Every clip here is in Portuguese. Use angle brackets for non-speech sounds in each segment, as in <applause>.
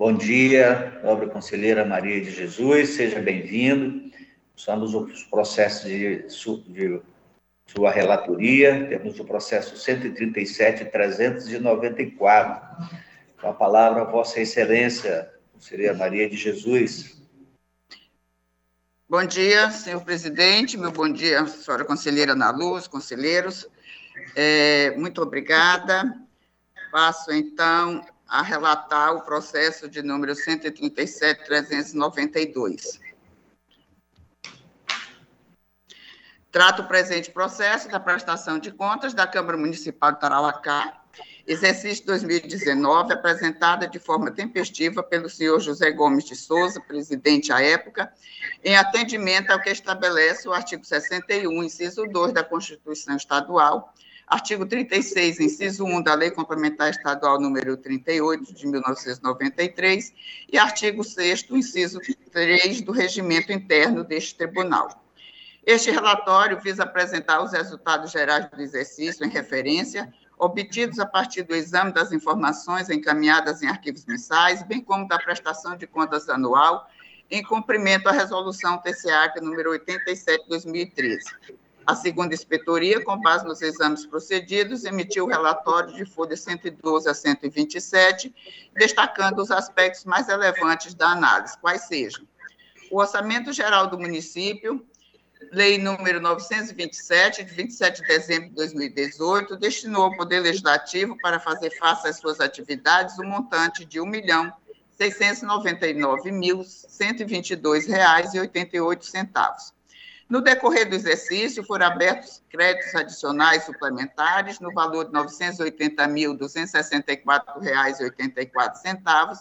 Bom dia, nobre conselheira Maria de Jesus, seja bem-vindo. Somos os processos de, de sua relatoria, temos o processo 137.394. Com a palavra, Vossa Excelência, conselheira Maria de Jesus. Bom dia, senhor presidente, meu bom dia, senhora conselheira Ana Luz, conselheiros. É, muito obrigada. Passo, então, a relatar o processo de número 137.392. Trata o presente processo da prestação de contas da Câmara Municipal de Tarauacá, exercício 2019, apresentada de forma tempestiva pelo senhor José Gomes de Souza, presidente à época, em atendimento ao que estabelece o artigo 61, inciso 2 da Constituição Estadual, artigo 36, inciso 1 da Lei Complementar Estadual número 38 de 1993 e artigo 6 inciso 3 do regimento interno deste tribunal. Este relatório visa apresentar os resultados gerais do exercício em referência, obtidos a partir do exame das informações encaminhadas em arquivos mensais, bem como da prestação de contas anual, em cumprimento à resolução TCA número 87 de 2013. A segunda inspetoria, com base nos exames procedidos, emitiu o relatório de folha 112 a 127, destacando os aspectos mais relevantes da análise, quais sejam o orçamento geral do município, Lei número 927, de 27 de dezembro de 2018, destinou ao Poder Legislativo para fazer face às suas atividades um montante de R$ 1.699.122,88. No decorrer do exercício, foram abertos créditos adicionais suplementares no valor de R$ 980.264,84,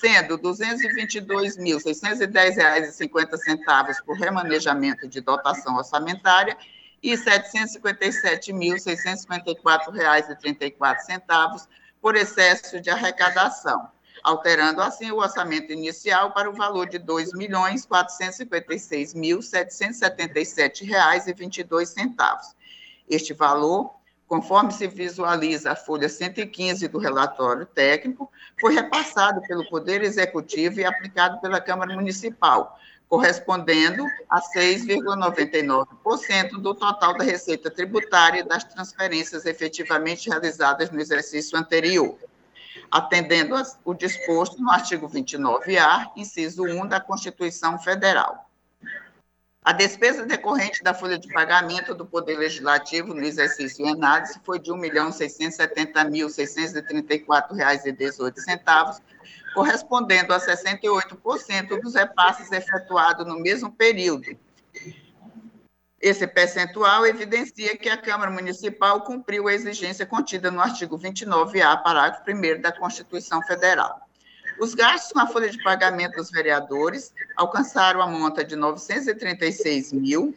sendo R$ 222.610,50 por remanejamento de dotação orçamentária e R$ 757.654,34 por excesso de arrecadação, alterando assim o orçamento inicial para o valor de R$ 2.456.777,22. Este valor conforme se visualiza a folha 115 do relatório técnico, foi repassado pelo Poder Executivo e aplicado pela Câmara Municipal, correspondendo a 6,99% do total da receita tributária das transferências efetivamente realizadas no exercício anterior, atendendo o disposto no artigo 29-A, inciso 1 da Constituição Federal. A despesa decorrente da folha de pagamento do Poder Legislativo no exercício em análise foi de R$ 1.670.634,18, correspondendo a 68% dos repasses efetuados no mesmo período. Esse percentual evidencia que a Câmara Municipal cumpriu a exigência contida no artigo 29A, parágrafo 1 da Constituição Federal. Os gastos com a folha de pagamento dos vereadores alcançaram a monta de 936 mil,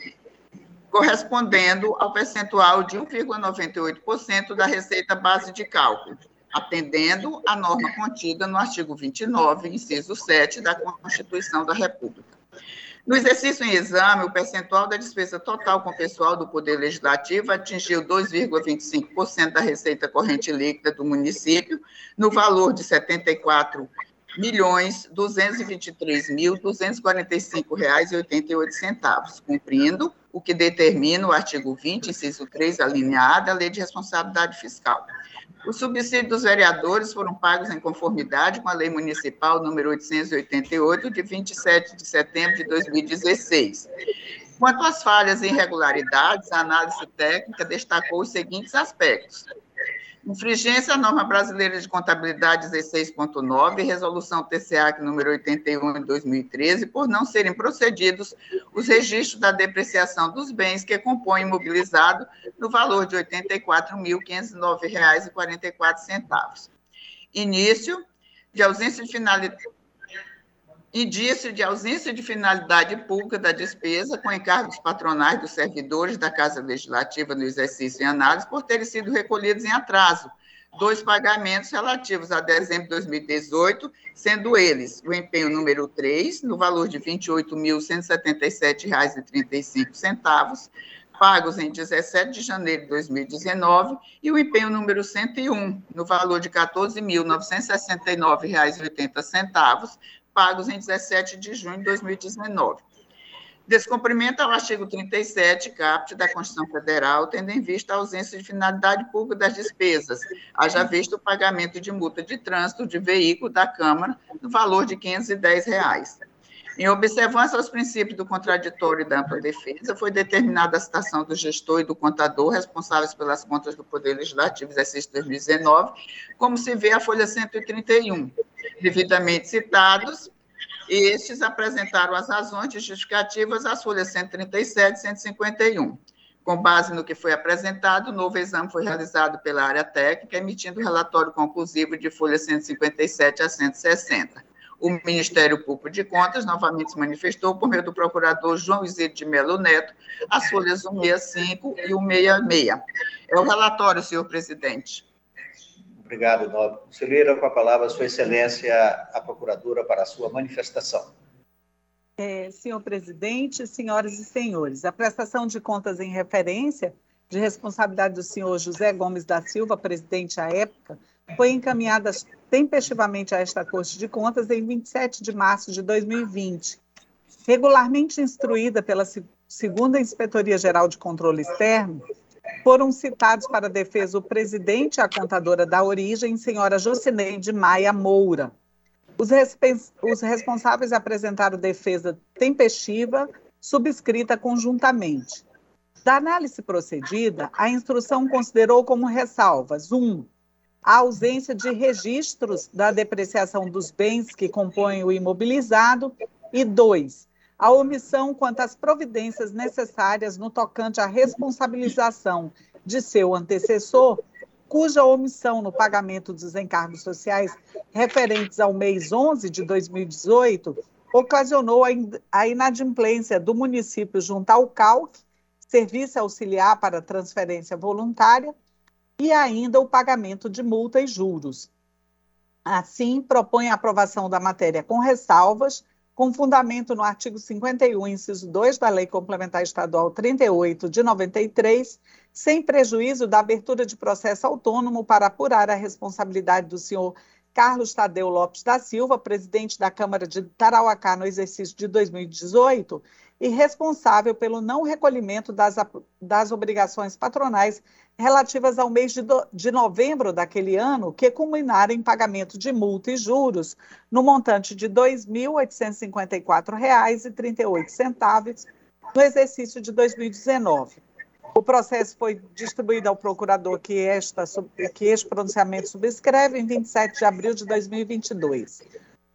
correspondendo ao percentual de 1,98% da receita base de cálculo, atendendo à norma contida no artigo 29, inciso 7 da Constituição da República. No exercício em exame, o percentual da despesa total com pessoal do Poder Legislativo atingiu 2,25% da receita corrente líquida do município, no valor de 74 milhões duzentos vinte três mil duzentos quarenta e cinco reais cumprindo o que determina o artigo 20, inciso 3, alineado, da Lei de Responsabilidade Fiscal. Os subsídios dos vereadores foram pagos em conformidade com a Lei Municipal número 888, de 27 de setembro de 2016. Quanto às falhas e irregularidades, a análise técnica destacou os seguintes aspectos. Infringência à norma brasileira de contabilidade 16.9, resolução TCA número 81 de 2013, por não serem procedidos os registros da depreciação dos bens que compõem imobilizado no valor de R$ 84.509,44. Início de ausência de finalidade indício de ausência de finalidade pública da despesa com encargos patronais dos servidores da Casa Legislativa no exercício em análise por terem sido recolhidos em atraso. Dois pagamentos relativos a dezembro de 2018, sendo eles o empenho número 3, no valor de R$ 28.177,35, pagos em 17 de janeiro de 2019, e o empenho número 101, no valor de R$ 14.969,80, pagos em 17 de junho de 2019. Descumprimento ao artigo 37, caput da Constituição Federal, tendo em vista a ausência de finalidade pública das despesas, haja visto o pagamento de multa de trânsito de veículo da Câmara no valor de 510 reais. Em observância aos princípios do contraditório e da ampla defesa, foi determinada a citação do gestor e do contador responsáveis pelas contas do Poder Legislativo exercício 2019, como se vê a folha 131, devidamente citados, estes apresentaram as razões justificativas às folhas 137 e 151. Com base no que foi apresentado, o novo exame foi realizado pela área técnica, emitindo relatório conclusivo de folha 157 a 160. O Ministério Público de Contas novamente se manifestou por meio do procurador João Isidro de Melo Neto, as folhas 165 e 166. É o relatório, senhor presidente. Obrigado, nobre conselheira. Com a palavra, Sua Excelência, a Procuradora, para a sua manifestação. É, senhor presidente, senhoras e senhores, a prestação de contas em referência de responsabilidade do senhor José Gomes da Silva, presidente à época, foi encaminhada tempestivamente a esta Corte de Contas em 27 de março de 2020. Regularmente instruída pela segunda Inspetoria Geral de Controle Externo, foram citados para a defesa o presidente e a contadora da origem, senhora Jocineide Maia Moura. Os, os responsáveis apresentaram defesa tempestiva, subscrita conjuntamente. Da análise procedida, a instrução considerou como ressalvas: 1. Um, a ausência de registros da depreciação dos bens que compõem o imobilizado, e dois, a omissão quanto às providências necessárias no tocante à responsabilização de seu antecessor, cuja omissão no pagamento dos encargos sociais referentes ao mês 11 de 2018 ocasionou a inadimplência do município junto ao CALC, Serviço Auxiliar para Transferência Voluntária, e ainda o pagamento de multa e juros. Assim, propõe a aprovação da matéria com ressalvas, com fundamento no artigo 51, inciso 2 da Lei Complementar Estadual 38 de 93, sem prejuízo da abertura de processo autônomo para apurar a responsabilidade do senhor Carlos Tadeu Lopes da Silva, presidente da Câmara de Tarauacá no exercício de 2018, e responsável pelo não recolhimento das, das obrigações patronais relativas ao mês de, do, de novembro daquele ano, que culminaram em pagamento de multa e juros no montante de R$ 2.854,38 no exercício de 2019. O processo foi distribuído ao procurador que, esta, que este pronunciamento subscreve em 27 de abril de 2022.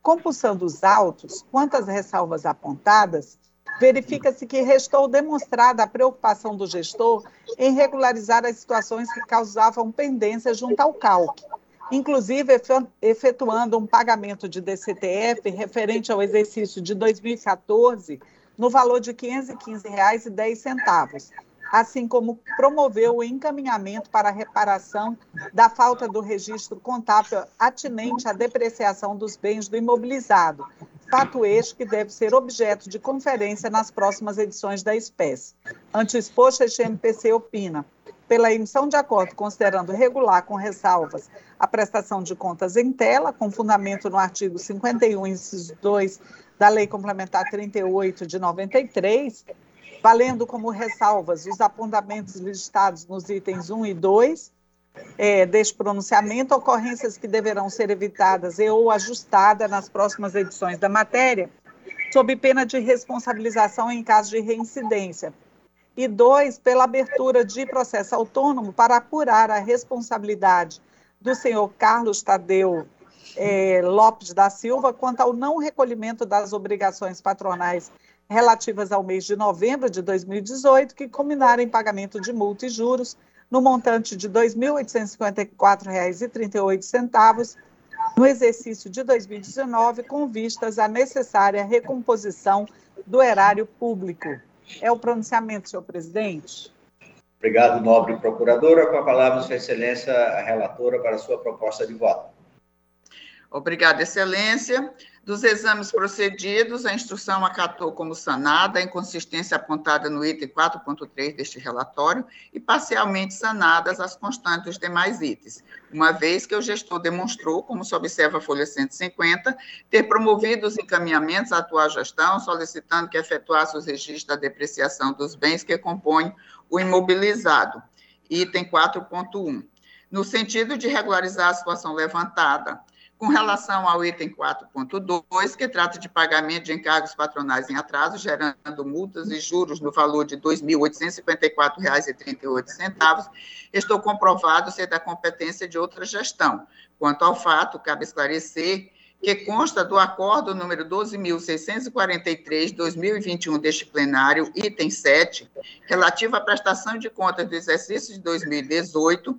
Compulsando os autos, quantas ressalvas apontadas, verifica-se que restou demonstrada a preocupação do gestor em regularizar as situações que causavam pendência junto ao CALC, inclusive efetuando um pagamento de DCTF referente ao exercício de 2014 no valor de R$ 515,10, assim como promoveu o encaminhamento para a reparação da falta do registro contábil atinente à depreciação dos bens do imobilizado, fato este que deve ser objeto de conferência nas próximas edições da espécie. Ante exposto, este MPC opina pela emissão de acordo considerando regular com ressalvas a prestação de contas em tela, com fundamento no artigo 51, inciso 2 da Lei Complementar 38 de 93, valendo como ressalvas os apontamentos listados nos itens 1 e 2, é, deste pronunciamento, ocorrências que deverão ser evitadas e ou ajustadas nas próximas edições da matéria, sob pena de responsabilização em caso de reincidência. E dois, pela abertura de processo autônomo para apurar a responsabilidade do senhor Carlos Tadeu é, Lopes da Silva quanto ao não recolhimento das obrigações patronais relativas ao mês de novembro de 2018, que culminaram em pagamento de multa e juros no montante de R$ 2.854,38 no exercício de 2019, com vistas à necessária recomposição do erário público. É o pronunciamento, senhor presidente. Obrigado, nobre procuradora. Com a palavra, Sua Excelência, a relatora, para a sua proposta de voto. Obrigada, Excelência. Dos exames procedidos, a instrução acatou como sanada a inconsistência apontada no item 4.3 deste relatório e parcialmente sanadas as constantes dos demais itens, uma vez que o gestor demonstrou, como se observa a folha 150, ter promovido os encaminhamentos à atual gestão, solicitando que efetuasse os registros da depreciação dos bens que compõem o imobilizado, item 4.1, no sentido de regularizar a situação levantada, com relação ao item 4.2, que trata de pagamento de encargos patronais em atraso, gerando multas e juros no valor de R$ 2.854,38, estou comprovado ser da competência de outra gestão. Quanto ao fato, cabe esclarecer que consta do acordo número 12.643, 2021 deste plenário, item 7, relativo à prestação de contas do exercício de 2018,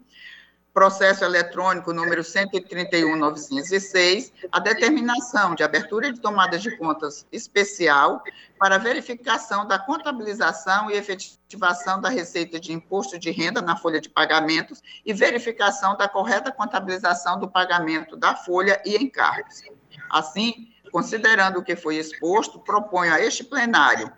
processo eletrônico número 131.906, a determinação de abertura de tomada de contas especial para verificação da contabilização e efetivação da receita de imposto de renda na folha de pagamentos e verificação da correta contabilização do pagamento da folha e encargos. Assim, considerando o que foi exposto, proponho a este plenário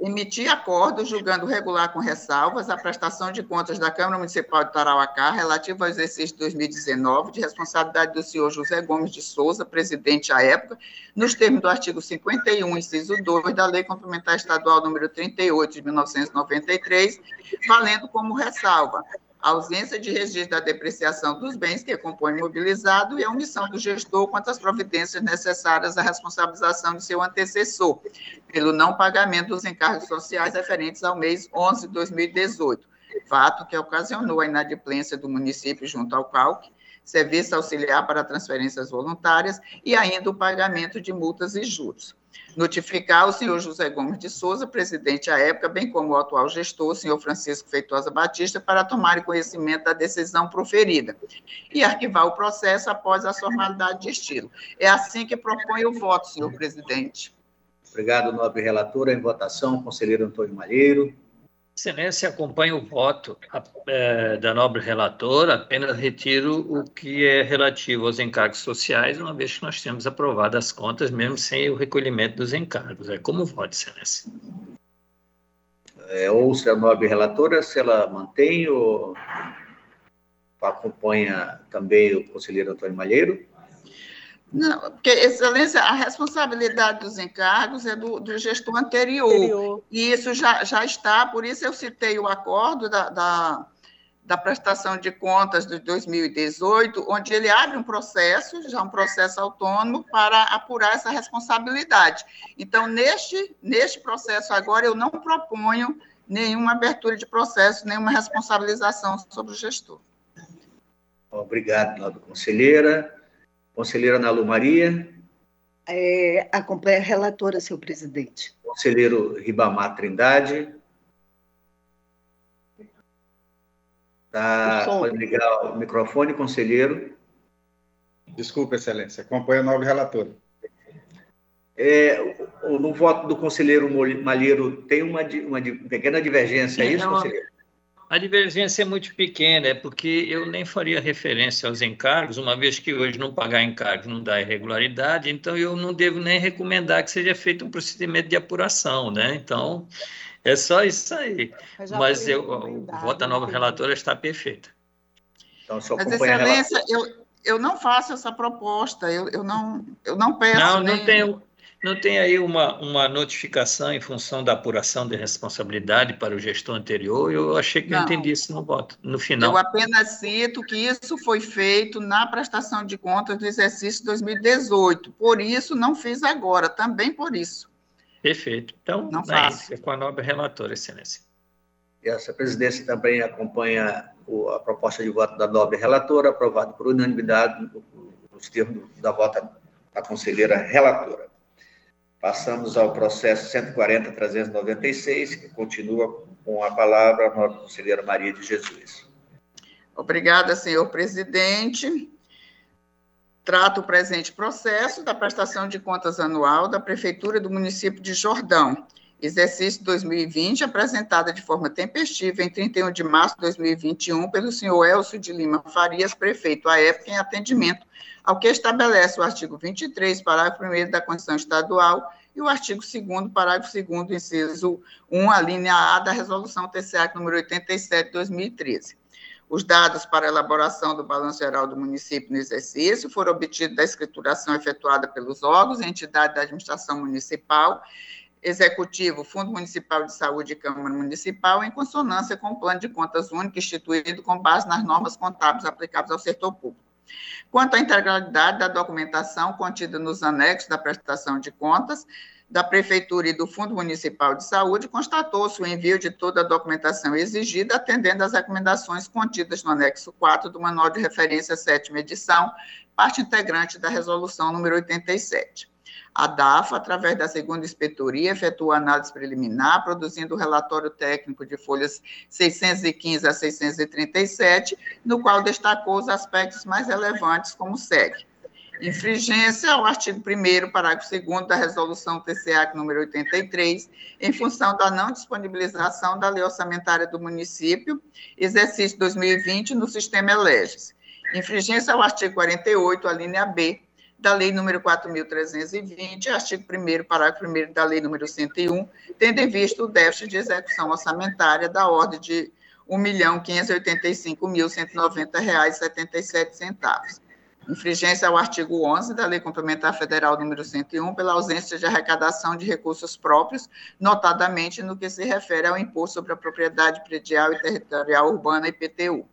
emitir acordo julgando regular com ressalvas a prestação de contas da Câmara Municipal de Tarauacá relativa ao exercício 2019 de responsabilidade do senhor José Gomes de Souza, presidente à época, nos termos do artigo 51, inciso 2 da Lei Complementar Estadual número 38 de 1993, valendo como ressalva a ausência de registro da depreciação dos bens que compõem o imobilizado e a omissão do gestor quanto às providências necessárias à responsabilização de seu antecessor, pelo não pagamento dos encargos sociais referentes ao mês 11 de 2018, fato que ocasionou a inadimplência do município junto ao CALC, serviço auxiliar para transferências voluntárias e ainda o pagamento de multas e juros notificar o senhor José Gomes de Souza, presidente à época, bem como o atual gestor, o senhor Francisco Feitosa Batista, para tomar conhecimento da decisão proferida e arquivar o processo após a formalidade de estilo. É assim que propõe o voto, senhor presidente. Obrigado, nobre relatora. Em votação, conselheiro Antônio Malheiro. Excelência, acompanho o voto é, da nobre relatora, apenas retiro o que é relativo aos encargos sociais, uma vez que nós temos aprovado as contas, mesmo sem o recolhimento dos encargos. É como voto, Excelência. É, ouça a nobre relatora, se ela mantém ou acompanha também o conselheiro Antônio Malheiro. Não, porque, Excelência, a responsabilidade dos encargos é do, do gestor anterior, anterior, e isso já, já está, por isso eu citei o acordo da, da, da, prestação de contas de 2018, onde ele abre um processo, já um processo autônomo, para apurar essa responsabilidade. Então, neste, neste processo agora, eu não proponho nenhuma abertura de processo, nenhuma responsabilização sobre o gestor. Obrigado, nobre conselheira. Conselheira Nalu Maria. É, acompanha a relatora, senhor presidente. Conselheiro Ribamar Trindade. Tá, pode ligar o microfone, conselheiro. Desculpa, excelência. Acompanha a nova relatora. É, no voto do conselheiro Malheiro, tem uma, uma pequena divergência, é isso, conselheiro? A divergência é muito pequena, é porque eu nem faria referência aos encargos, uma vez que hoje não pagar encargos não dá irregularidade, então eu não devo nem recomendar que seja feito um procedimento de apuração, né? Então, é só isso aí. Mas, Mas eu, o voto da nova relatora está perfeito. Então, só Mas, Excelência, eu, eu não faço essa proposta, eu, eu, não, eu não peço. Não, nem... não tenho não tem aí uma, uma notificação em função da apuração de responsabilidade para o gestor anterior? Eu achei que não. eu entendi isso no voto, no final. Eu apenas cito que isso foi feito na prestação de contas do exercício 2018. Por isso, não fiz agora, também por isso. Perfeito. Então, não é, faço. é com a nobre relatora, excelência. E essa presidência também acompanha a proposta de voto da nobre relatora, aprovado por unanimidade nos termos da vota da conselheira relatora. Passamos ao processo 140.396, que continua com a palavra a nossa conselheira Maria de Jesus. Obrigada, senhor presidente. Trato o presente processo da prestação de contas anual da Prefeitura do município de Jordão, exercício 2020, apresentada de forma tempestiva em 31 de março de 2021 pelo senhor Elcio de Lima Farias, prefeito à época, em atendimento ao que estabelece o artigo 23, parágrafo 1 da Constituição Estadual e o artigo 2 parágrafo 2 inciso 1, a linha A da Resolução TCA número 87 de 2013. Os dados para elaboração do Balanço Geral do município no exercício foram obtidos da escrituração efetuada pelos órgãos e entidades da administração municipal Executivo, Fundo Municipal de Saúde e Câmara Municipal, em consonância com o Plano de Contas Único instituído com base nas normas contábeis aplicáveis ao setor público. Quanto à integralidade da documentação contida nos anexos da prestação de contas da Prefeitura e do Fundo Municipal de Saúde, constatou-se o envio de toda a documentação exigida, atendendo às recomendações contidas no anexo 4 do Manual de Referência sétima edição, parte integrante da Resolução número 87. A DAFA, através da segunda inspetoria, efetuou análise preliminar, produzindo o relatório técnico de folhas 615 a 637, no qual destacou os aspectos mais relevantes, como segue. Infringência ao artigo 1 parágrafo 2 da resolução TCA número 83, em função da não disponibilização da lei orçamentária do município, exercício 2020, no sistema Eleges. Infringência ao artigo 48, a linha B, da Lei número 4.320, artigo 1 parágrafo 1 da Lei número 101, tendo em vista o déficit de execução orçamentária da ordem de R$ 1.585.190,77. Infringência ao artigo 11 da Lei Complementar Federal número 101 pela ausência de arrecadação de recursos próprios, notadamente no que se refere ao Imposto sobre a Propriedade Predial e Territorial Urbana, IPTU.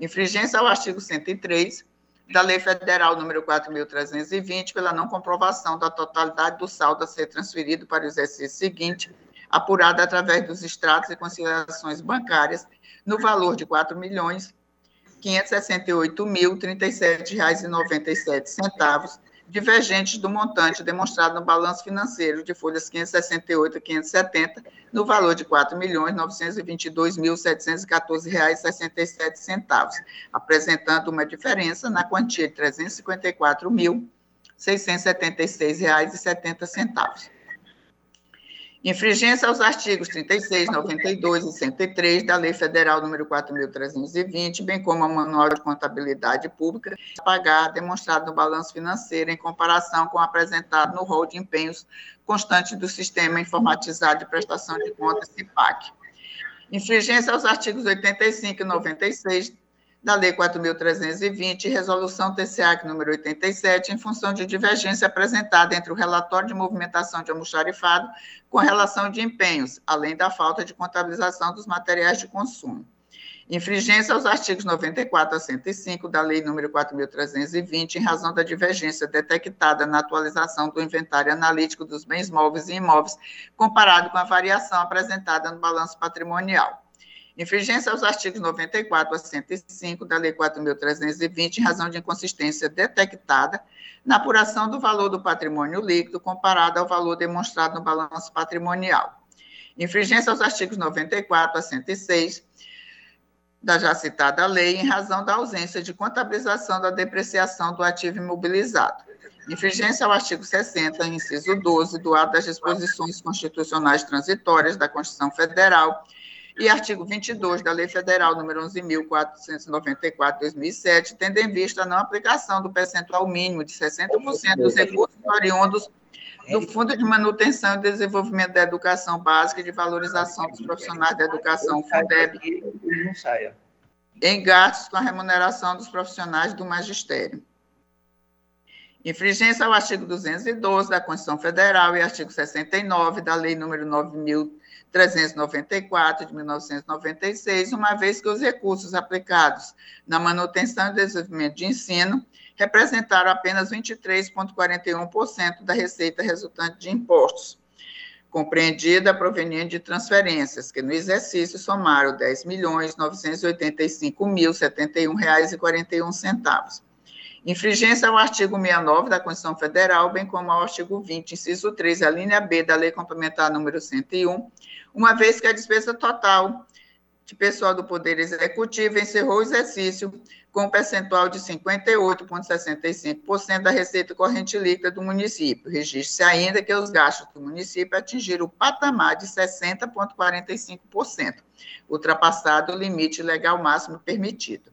Infringência ao artigo 103 da Lei Federal número 4.320, pela não comprovação da totalidade do saldo a ser transferido para o exercício seguinte, apurado através dos extratos e considerações bancárias, no valor de R$ 4.568.037,97, divergentes do montante demonstrado no balanço financeiro de folhas 568 e 570, no valor de R$ 4.922.714,67, apresentando uma diferença na quantia de R$ 354.676,70. Infringência aos artigos 36, 92 e 103 da Lei Federal número 4.320, bem como ao Manual de Contabilidade Pública, pagar demonstrado no balanço financeiro em comparação com o apresentado no rol de empenhos constante do Sistema Informatizado de Prestação de Contas, CIPAC. Infringência aos artigos 85 e 96 da Lei 4.320, resolução TCA número 87, em função de divergência apresentada entre o relatório de movimentação de almoxarifado com relação de empenhos, além da falta de contabilização dos materiais de consumo. Infringência aos artigos 94 a 105 da Lei número 4.320, em razão da divergência detectada na atualização do inventário analítico dos bens móveis e imóveis, comparado com a variação apresentada no balanço patrimonial. Infringência aos artigos 94 a 105 da Lei 4.320, em razão de inconsistência detectada na apuração do valor do patrimônio líquido comparado ao valor demonstrado no balanço patrimonial. Infringência aos artigos 94 a 106 da já citada lei, em razão da ausência de contabilização da depreciação do ativo imobilizado. Infringência ao artigo 60, inciso 12, do ato das disposições constitucionais transitórias da Constituição Federal, e artigo 22 da Lei Federal número 11.494, 2007, tendo em vista a não aplicação do percentual mínimo de 60% dos recursos oriundos do Fundo de Manutenção e Desenvolvimento da Educação Básica e de Valorização dos Profissionais da Educação, FUNDEB, em gastos com a remuneração dos profissionais do magistério. Infringência ao artigo 212 da Constituição Federal e artigo 69 da Lei número 9.000 394 de 1996, uma vez que os recursos aplicados na manutenção e desenvolvimento de ensino representaram apenas 23,41% da receita resultante de impostos, compreendida proveniente de transferências, que no exercício somaram R$ 10.985.071,41. Infringência ao artigo 69 da Constituição Federal, bem como ao artigo 20, inciso 3, a linha B da Lei Complementar número 101, uma vez que a despesa total de pessoal do Poder Executivo encerrou o exercício com um percentual de 58,65% da receita corrente líquida do município. Registre-se ainda que os gastos do município atingiram o patamar de 60,45%, ultrapassado o limite legal máximo permitido.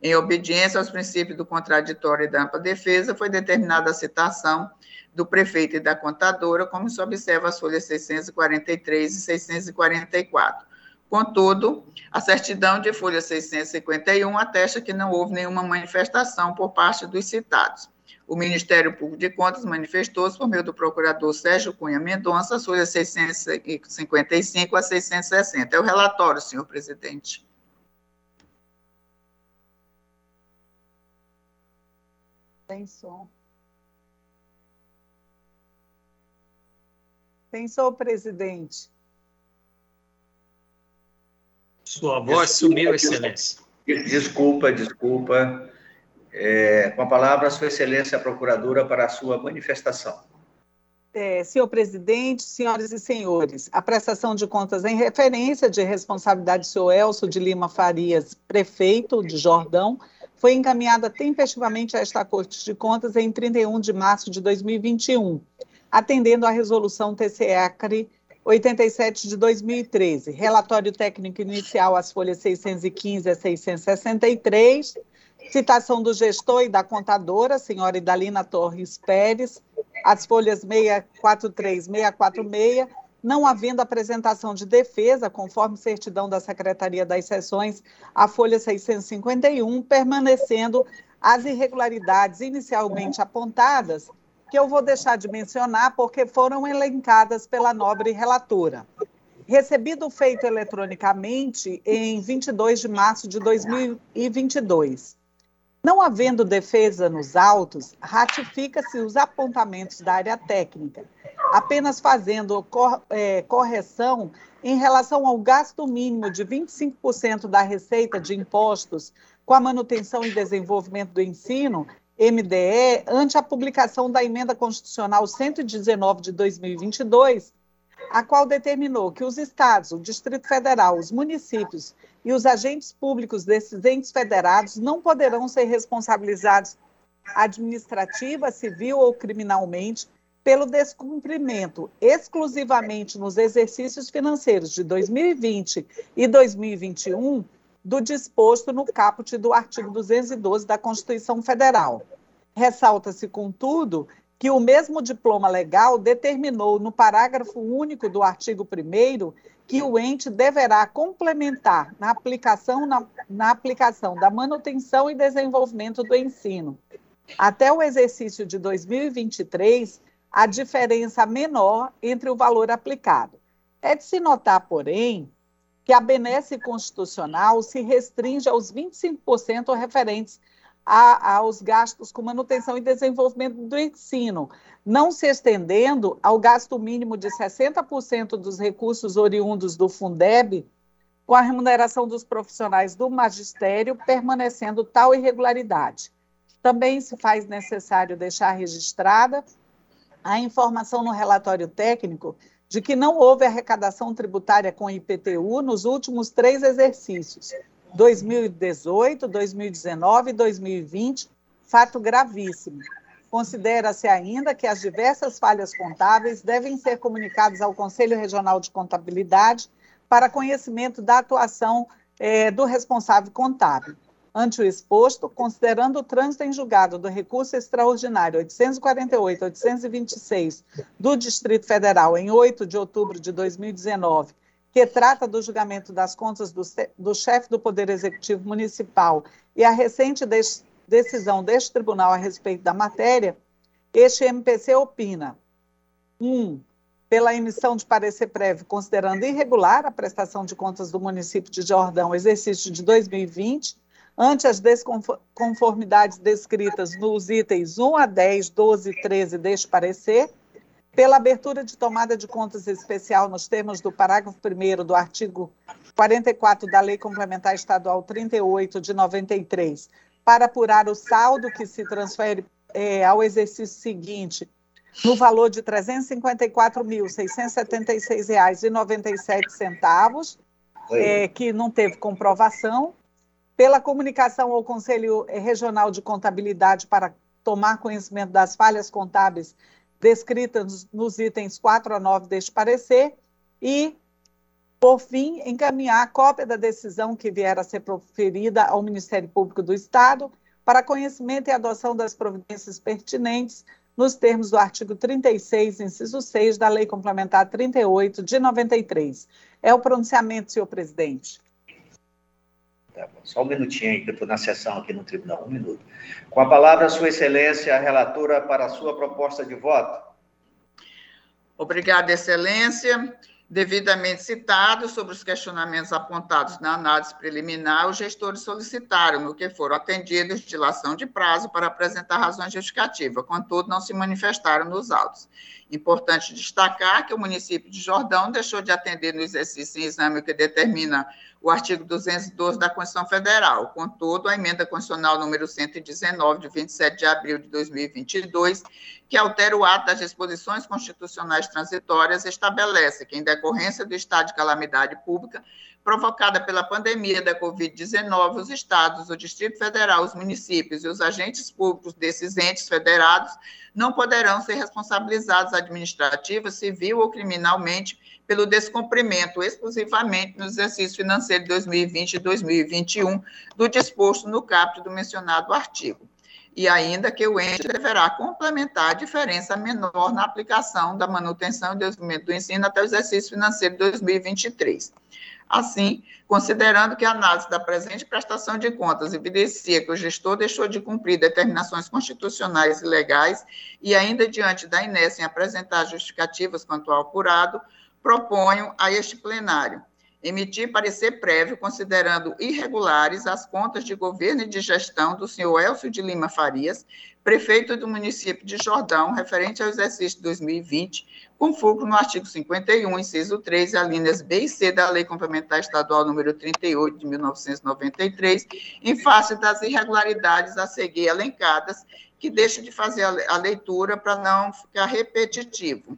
Em obediência aos princípios do contraditório e da ampla defesa, foi determinada a citação do prefeito e da contadora, como se observa as folhas 643 e 644. Contudo, a certidão de folha 651 atesta que não houve nenhuma manifestação por parte dos citados. O Ministério Público de Contas manifestou-se por meio do procurador Sérgio Cunha Mendonça, as folhas 655 a 660. É o relatório, senhor presidente. Tem som. Tem som, presidente. Sua voz sumiu, Excelência. Desculpa, desculpa. É, com a palavra, Sua Excelência a Procuradora para a sua manifestação. É, senhor presidente, senhoras e senhores, a prestação de contas em referência de responsabilidade do senhor Elcio de Lima Farias, prefeito de Jordão, foi encaminhada tempestivamente a esta Corte de Contas em 31 de março de 2021, atendendo à resolução TCEACRE 87 de 2013, relatório técnico inicial às folhas 615 a 663, citação do gestor e da contadora, senhora Idalina Torres Pérez, as folhas 643, 646, não havendo apresentação de defesa, conforme certidão da Secretaria das Seções, a folha 651, permanecendo as irregularidades inicialmente apontadas que eu vou deixar de mencionar porque foram elencadas pela nobre relatora. Recebido feito eletronicamente em 22 de março de 2022. Não havendo defesa nos autos, ratifica-se os apontamentos da área técnica, apenas fazendo cor, é, correção em relação ao gasto mínimo de 25% da receita de impostos com a manutenção e desenvolvimento do ensino MDE, ante a publicação da Emenda Constitucional 119 de 2022, a qual determinou que os estados, o Distrito Federal, os municípios e os agentes públicos desses entes federados não poderão ser responsabilizados administrativa, civil ou criminalmente pelo descumprimento exclusivamente nos exercícios financeiros de 2020 e 2021 do disposto no caput do artigo 212 da Constituição Federal. Ressalta-se, contudo, que o mesmo diploma legal determinou no parágrafo único do artigo 1 que o ente deverá complementar na aplicação, na, na aplicação da manutenção e desenvolvimento do ensino. Até o exercício de 2023, a diferença menor entre o valor aplicado. É de se notar, porém, que a benesse constitucional se restringe aos 25% referentes a, aos gastos com manutenção e desenvolvimento do ensino, não se estendendo ao gasto mínimo de 60% dos recursos oriundos do Fundeb, com a remuneração dos profissionais do magistério permanecendo tal irregularidade. Também se faz necessário deixar registrada a informação no relatório técnico de que não houve arrecadação tributária com IPTU nos últimos três exercícios, 2018, 2019 e 2020, fato gravíssimo. Considera-se ainda que as diversas falhas contábeis devem ser comunicadas ao Conselho Regional de Contabilidade para conhecimento da atuação é, do responsável contábil. Ante o exposto, considerando o trânsito em julgado do recurso extraordinário 848-826 do Distrito Federal em 8 de outubro de 2019, que trata do julgamento das contas do, do chefe do Poder Executivo Municipal e a recente decisão deste tribunal a respeito da matéria, este MPC opina: 1. Um, pela emissão de parecer prévio, considerando irregular a prestação de contas do município de Jordão, exercício de 2020, ante as desconformidades descritas nos itens 1 a 10, 12 e 13 deste parecer, pela abertura de tomada de contas especial nos termos do parágrafo 1 do artigo 44 da Lei Complementar Estadual 38 de 93, para apurar o saldo que se transfere é, ao exercício seguinte no valor de R$ 354.676,97 é, que não teve comprovação, pela comunicação ao Conselho Regional de Contabilidade para tomar conhecimento das falhas contábeis descritas nos itens 4 a 9 deste parecer e, por fim, encaminhar a cópia da decisão que vier a ser proferida ao Ministério Público do Estado para conhecimento e adoção das providências pertinentes nos termos do artigo 36, inciso 6 da Lei Complementar 38 de 93. É o pronunciamento, senhor presidente. Tá Só um minutinho aí, que eu estou na sessão aqui no tribunal, um minuto. Com a palavra, Sua Excelência, a relatora, para a sua proposta de voto. Obrigada, Excelência devidamente citado sobre os questionamentos apontados na análise preliminar, os gestores solicitaram, no que foram atendidos, dilação de prazo para apresentar razões justificativas, contudo, não se manifestaram nos autos. Importante destacar que o município de Jordão deixou de atender no exercício em exame que determina o artigo 212 da Constituição Federal. Contudo, a emenda constitucional número 119, de 27 de abril de 2022, que altera o ato das disposições constitucionais transitórias, estabelece que, em decorrência do estado de calamidade pública provocada pela pandemia da Covid-19, os estados, o Distrito Federal, os municípios e os agentes públicos desses entes federados não poderão ser responsabilizados administrativa, civil ou criminalmente pelo descumprimento exclusivamente no exercício financeiro de 2020 e 2021 do disposto no caput do mencionado artigo. E ainda que o ente deverá complementar a diferença menor na aplicação da manutenção e desenvolvimento do ensino até o exercício financeiro de 2023. Assim, considerando que a análise da presente prestação de contas evidencia que o gestor deixou de cumprir determinações constitucionais e legais e ainda diante da inércia em apresentar justificativas quanto ao apurado, proponho a este plenário emitir parecer prévio considerando irregulares as contas de governo e de gestão do senhor Elcio de Lima Farias, prefeito do município de Jordão, referente ao exercício 2020, com fulcro no artigo 51, inciso 3, alíneas B e C da Lei Complementar Estadual número 38 de 1993, em face das irregularidades a seguir elencadas, que deixa de fazer a leitura para não ficar repetitivo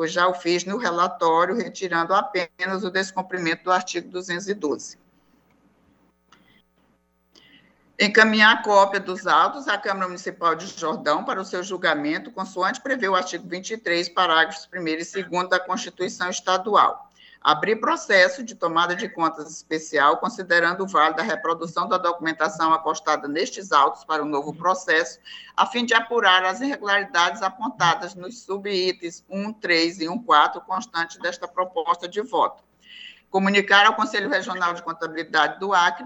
pois já o fiz no relatório, retirando apenas o descumprimento do artigo 212. Encaminhar a cópia dos autos à Câmara Municipal de Jordão para o seu julgamento, consoante prevê o artigo 23, parágrafos 1 e 2 da Constituição Estadual abrir processo de tomada de contas especial, considerando o vale da reprodução da documentação acostada nestes autos para o novo processo, a fim de apurar as irregularidades apontadas nos subitens 1, 3 e 1, 4 constantes desta proposta de voto. Comunicar ao Conselho Regional de Contabilidade do Acre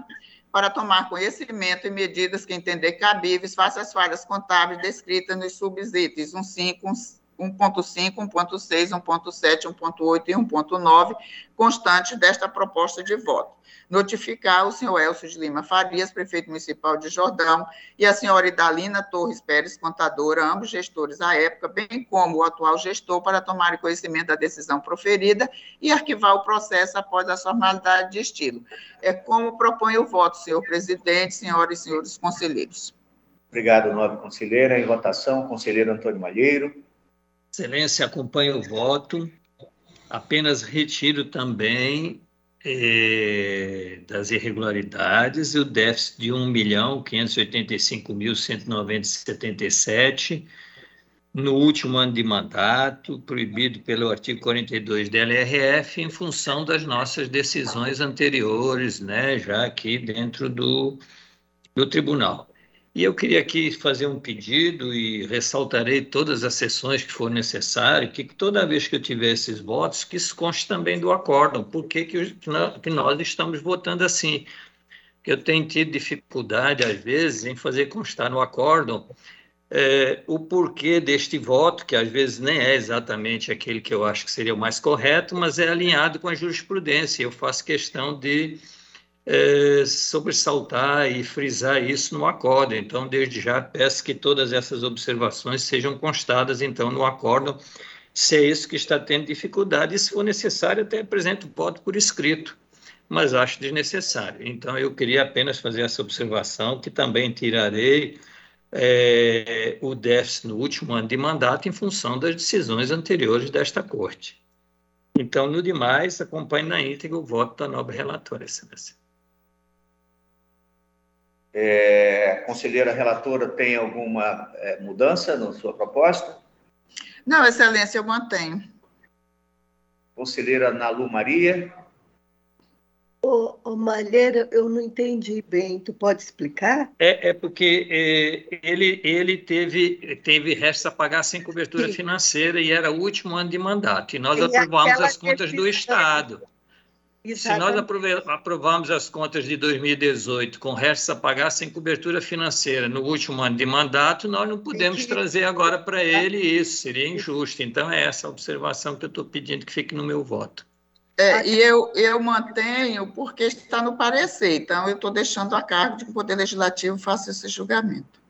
para tomar conhecimento e medidas que entender cabíveis face às falhas contábeis descritas nos subitens 1, 5, 1, 1.5, 1.6, 1.7, 1.8 e 1.9, constantes desta proposta de voto. Notificar o senhor Elcio de Lima Farias, prefeito municipal de Jordão, e a senhora Idalina Torres Pérez, contadora, ambos gestores à época, bem como o atual gestor, para tomar conhecimento da decisão proferida e arquivar o processo após a formalidade de estilo. É como propõe o voto, senhor presidente, senhoras e senhores conselheiros. Obrigado, nobre conselheira. Em votação, conselheiro Antônio Malheiro. Excelência, acompanho o voto. Apenas retiro também é, das irregularidades e o déficit de 1.585.190,77 no último ano de mandato, proibido pelo artigo 42 da LRF, em função das nossas decisões anteriores, né, já aqui dentro do, do tribunal. E eu queria aqui fazer um pedido e ressaltarei todas as sessões que for necessário, que toda vez que eu tiver esses votos, que isso conste também do acórdão. Por que, que nós estamos votando assim? Eu tenho tido dificuldade, às vezes, em fazer constar no acórdão é, o porquê deste voto, que às vezes nem é exatamente aquele que eu acho que seria o mais correto, mas é alinhado com a jurisprudência. Eu faço questão de é, sobressaltar e frisar isso no acórdão. Então, desde já, peço que todas essas observações sejam constadas, então, no acórdão, se é isso que está tendo dificuldade, e se for necessário, até apresento o voto por escrito, mas acho desnecessário. Então, eu queria apenas fazer essa observação, que também tirarei é, o déficit no último ano de mandato em função das decisões anteriores desta Corte. Então, no demais, acompanhe na íntegra o voto da nobre relatora, excelência. É, conselheira relatora, tem alguma é, mudança na sua proposta? Não, excelência, eu mantenho. Conselheira Nalu Maria? Ô, ô Malheira, eu não entendi bem. Tu pode explicar? É, é porque é, ele, ele teve, teve restos a pagar sem cobertura Sim. financeira e era o último ano de mandato. E nós e aprovamos as contas do Estado. Exatamente. Se nós aprovarmos as contas de 2018 com restos a pagar sem cobertura financeira no último ano de mandato, nós não podemos trazer agora para ele isso, seria injusto. Então, é essa a observação que eu estou pedindo que fique no meu voto. É, e eu, eu mantenho porque está no parecer, então eu estou deixando a cargo de que o Poder Legislativo faça esse julgamento.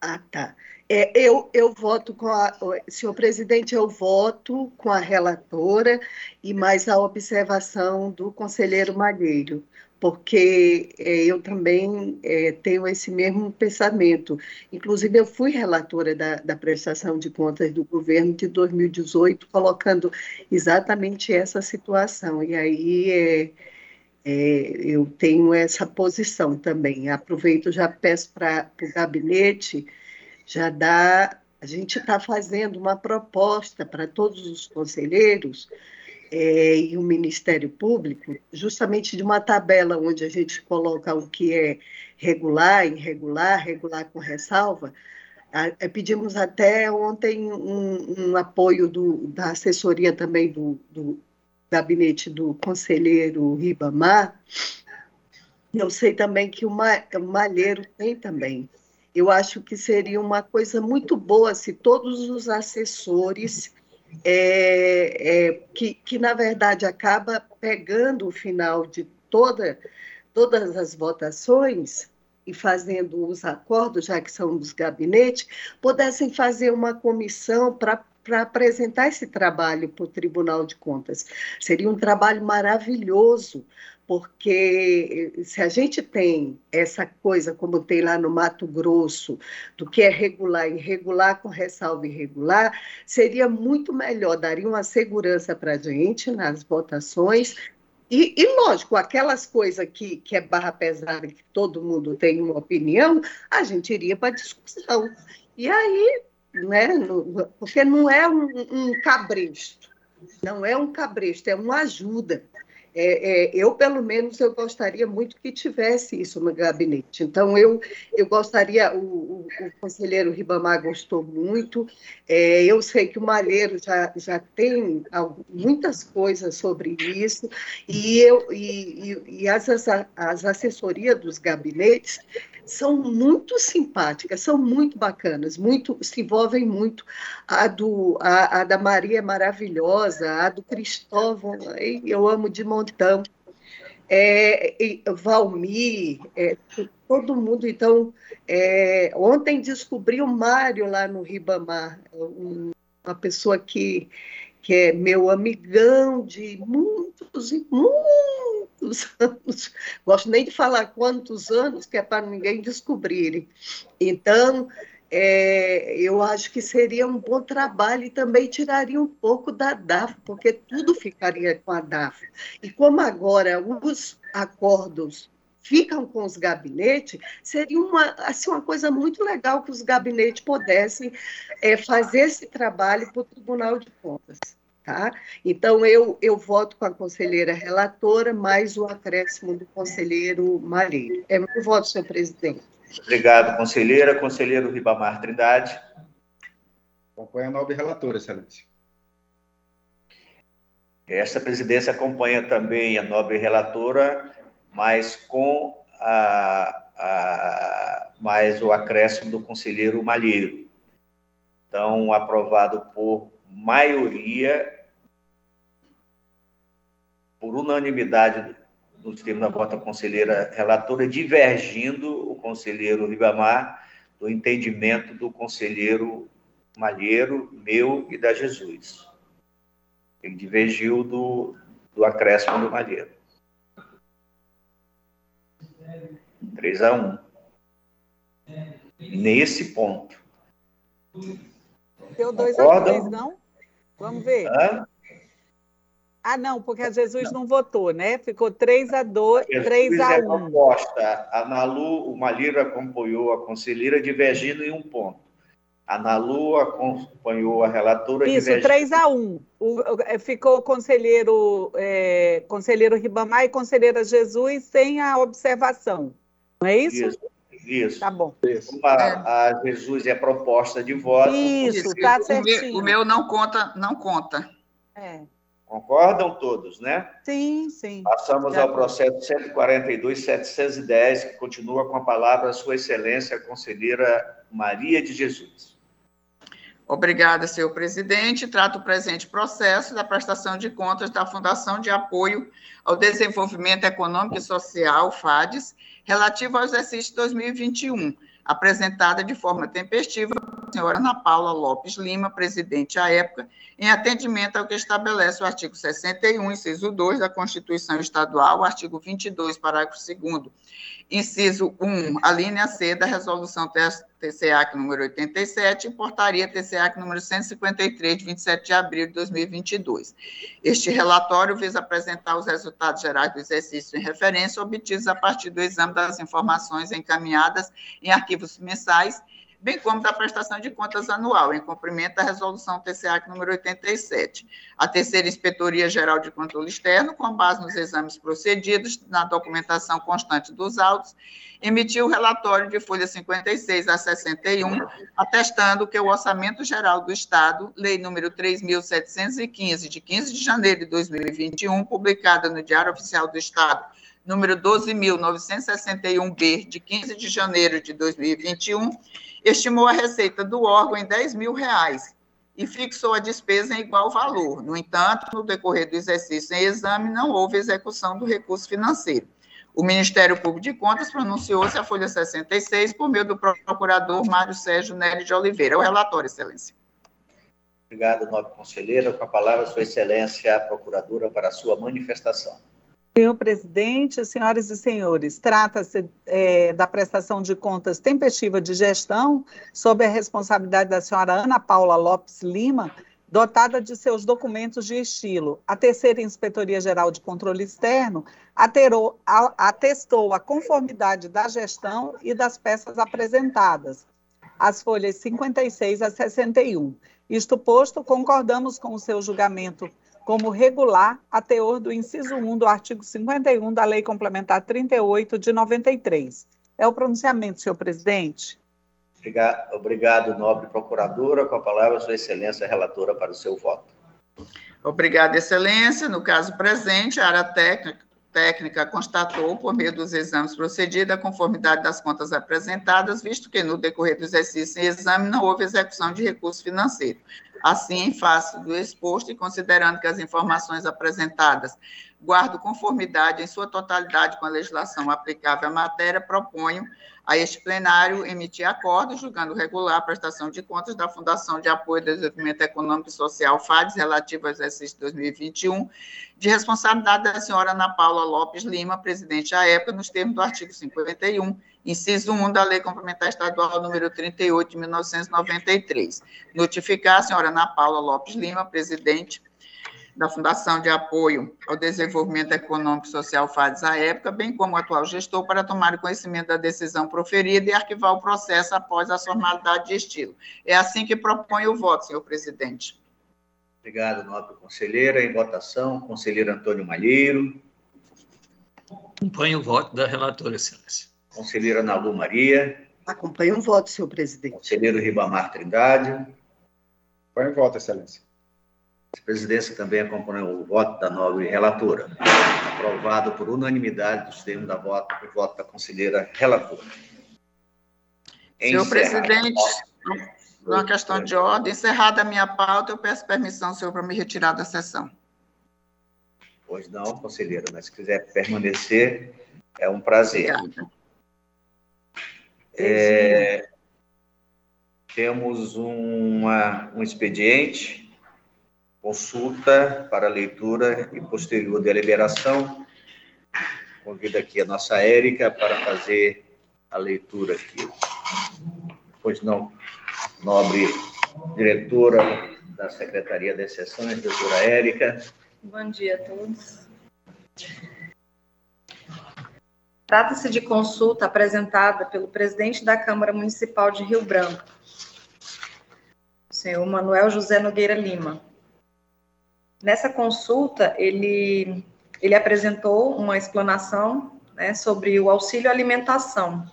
Ah, tá. É, eu, eu voto com a. Senhor presidente, eu voto com a relatora e mais a observação do conselheiro Malheiro porque é, eu também é, tenho esse mesmo pensamento. Inclusive, eu fui relatora da, da, prestação de contas do governo de 2018, colocando exatamente essa situação. E aí é, é eu tenho essa posição também. Aproveito, já peço para o gabinete, já dá. A gente está fazendo uma proposta para todos os conselheiros é, e o Ministério Público, justamente de uma tabela onde a gente coloca o que é regular, irregular, regular com ressalva. É, pedimos até ontem um, um apoio do, da assessoria também do, do gabinete do conselheiro Ribamar. Eu sei também que o, o Malheiro tem também. Eu acho que seria uma coisa muito boa se todos os assessores é, é, que, que, na verdade, acaba pegando o final de toda, todas as votações e fazendo os acordos, já que são dos gabinetes, pudessem fazer uma comissão para para apresentar esse trabalho para o Tribunal de Contas. Seria um trabalho maravilhoso, porque se a gente tem essa coisa como tem lá no Mato Grosso, do que é regular, irregular com ressalva irregular, seria muito melhor, daria uma segurança para a gente nas votações. E, e, lógico, aquelas coisas que, que é barra pesada, que todo mundo tem uma opinião, a gente iria para discussão. E aí, né, porque não é um, um cabresto, não é um cabresto, é uma ajuda. É, é, eu, pelo menos, eu gostaria muito que tivesse isso no gabinete. Então, eu, eu gostaria, o, o, o conselheiro Ribamar gostou muito, é, eu sei que o Malheiro já, já tem muitas coisas sobre isso, e, eu, e, e, e as, as assessorias dos gabinetes são muito simpáticas, são muito bacanas, muito se envolvem muito. A, do, a, a da Maria é maravilhosa, a do Cristóvão, eu amo de montão. É, Valmir, é, todo mundo. Então, é, ontem descobri o Mário lá no Ribamar, um, uma pessoa que, que é meu amigão de muitos e muitos muitos <laughs> anos, gosto nem de falar quantos anos, que é para ninguém descobrirem. Então, é, eu acho que seria um bom trabalho e também tiraria um pouco da DAF, porque tudo ficaria com a DAF. E como agora os acordos ficam com os gabinetes, seria uma, assim, uma coisa muito legal que os gabinetes pudessem é, fazer esse trabalho para o Tribunal de Contas. Tá? Então, eu, eu voto com a conselheira relatora, mais o acréscimo do conselheiro Marinho. É meu voto, senhor presidente. Obrigado, conselheira. Conselheiro Ribamar Trindade. Acompanha a nobre relatora, excelência. Esta presidência acompanha também a nobre relatora, mas com a, a, mais o acréscimo do conselheiro Malheiro. Então, aprovado por maioria, por unanimidade no termos da vota conselheira relatora, divergindo o conselheiro Ribamar do entendimento do conselheiro Malheiro, meu e da Jesus. Ele divergiu do, do acréscimo do Malheiro. 3 a 1. Nesse ponto. Deu 2 a 3, não? Vamos ver. Hã? Ah, não, porque a Jesus não, não votou, né? Ficou 3 a 2, 3 a 1. É proposta. A Nalu, o Maliro acompanhou a conselheira divergindo em um ponto. A Nalu acompanhou a relatora Isso, divergindo. 3 a 1. O, é, ficou conselheiro, é, conselheiro Ribamar e conselheira Jesus sem a observação. Não é isso? Isso. Isso. Tá bom. A, a, Jesus é proposta de voto. Isso, está certinho. O meu, o meu não conta, não conta. É. Concordam todos, né? Sim, sim. Passamos ao processo 142.710, que continua com a palavra Sua Excelência, a conselheira Maria de Jesus. Obrigada, senhor presidente. Trato o presente processo da prestação de contas da Fundação de Apoio ao Desenvolvimento Econômico e Social, FADES, relativo ao exercício 2021 apresentada de forma tempestiva pela senhora Ana Paula Lopes Lima, presidente à época, em atendimento ao que estabelece o artigo 61, inciso 2 da Constituição Estadual, artigo 22, parágrafo 2 inciso 1, a linha C da resolução TCAC número 87 e portaria TCAC número 153, de 27 de abril de 2022. Este relatório visa apresentar os resultados gerais do exercício em referência obtidos a partir do exame das informações encaminhadas em arquivos mensais bem como da prestação de contas anual, em cumprimento da resolução TCA número 87. A terceira Inspetoria Geral de Controle Externo, com base nos exames procedidos na documentação constante dos autos, emitiu o relatório de folha 56 a 61, atestando que o Orçamento Geral do Estado, Lei número 3.715, de 15 de janeiro de 2021, publicada no Diário Oficial do Estado, número 12.961-B, de 15 de janeiro de 2021, estimou a receita do órgão em 10 mil reais e fixou a despesa em igual valor. No entanto, no decorrer do exercício em exame, não houve execução do recurso financeiro. O Ministério Público de Contas pronunciou-se a folha 66 por meio do procurador Mário Sérgio Nery de Oliveira. O relatório, Excelência. Obrigado, nobre conselheira. Com a palavra, Sua Excelência, a procuradora, para a sua manifestação. Senhor presidente, senhoras e senhores, trata-se é, da prestação de contas tempestiva de gestão sob a responsabilidade da senhora Ana Paula Lopes Lima, dotada de seus documentos de estilo. A terceira Inspetoria Geral de Controle Externo aterou, a, atestou a conformidade da gestão e das peças apresentadas, as folhas 56 a 61. Isto posto, concordamos com o seu julgamento como regular a teor do inciso 1 do artigo 51 da Lei Complementar 38 de 93. É o pronunciamento, senhor presidente. Obrigado, obrigado nobre procuradora. Com a palavra, sua excelência relatora para o seu voto. Obrigada, excelência. No caso presente, a área técnica, técnica constatou, por meio dos exames procedidos, a conformidade das contas apresentadas, visto que no decorrer do exercício em exame não houve execução de recurso financeiro. Assim, em face do exposto e considerando que as informações apresentadas guardam conformidade em sua totalidade com a legislação aplicável à matéria, proponho a este plenário emitir acordo julgando regular a prestação de contas da Fundação de Apoio ao Desenvolvimento Econômico e Social, FADES, relativo ao exercício 2021, de responsabilidade da senhora Ana Paula Lopes Lima, presidente à época, nos termos do artigo 51 inciso 1 da Lei Complementar Estadual número 38 de 1993. Notificar a senhora Ana Paula Lopes Lima, presidente da Fundação de Apoio ao Desenvolvimento Econômico e Social FADES à época, bem como o atual gestor, para tomar conhecimento da decisão proferida e arquivar o processo após a formalidade de estilo. É assim que propõe o voto, senhor presidente. Obrigado, nobre conselheira. Em votação, conselheiro Antônio Malheiro. Acompanho o voto da relatora, excelência. Conselheira Nalu Maria. Acompanho o voto, senhor presidente. Conselheiro Ribamar Trindade. Acompanho o voto, excelência. A presidência também acompanha o voto da nobre relatora. Aprovado por unanimidade dos termos da voto, o voto da conselheira relatora. Senhor presidente, uma questão de ordem, encerrada a minha pauta, eu peço permissão, senhor, para me retirar da sessão. Pois não, conselheira, mas se quiser permanecer, é um prazer. Obrigada. É, temos uma, um expediente, consulta para leitura e posterior deliberação. Convido aqui a nossa Érica para fazer a leitura aqui. Pois não, nobre diretora da Secretaria das Sessões, doutora Érica. Bom dia a todos. Trata-se de consulta apresentada pelo presidente da Câmara Municipal de Rio Branco, senhor Manuel José Nogueira Lima. Nessa consulta, ele, ele apresentou uma explanação né, sobre o auxílio alimentação.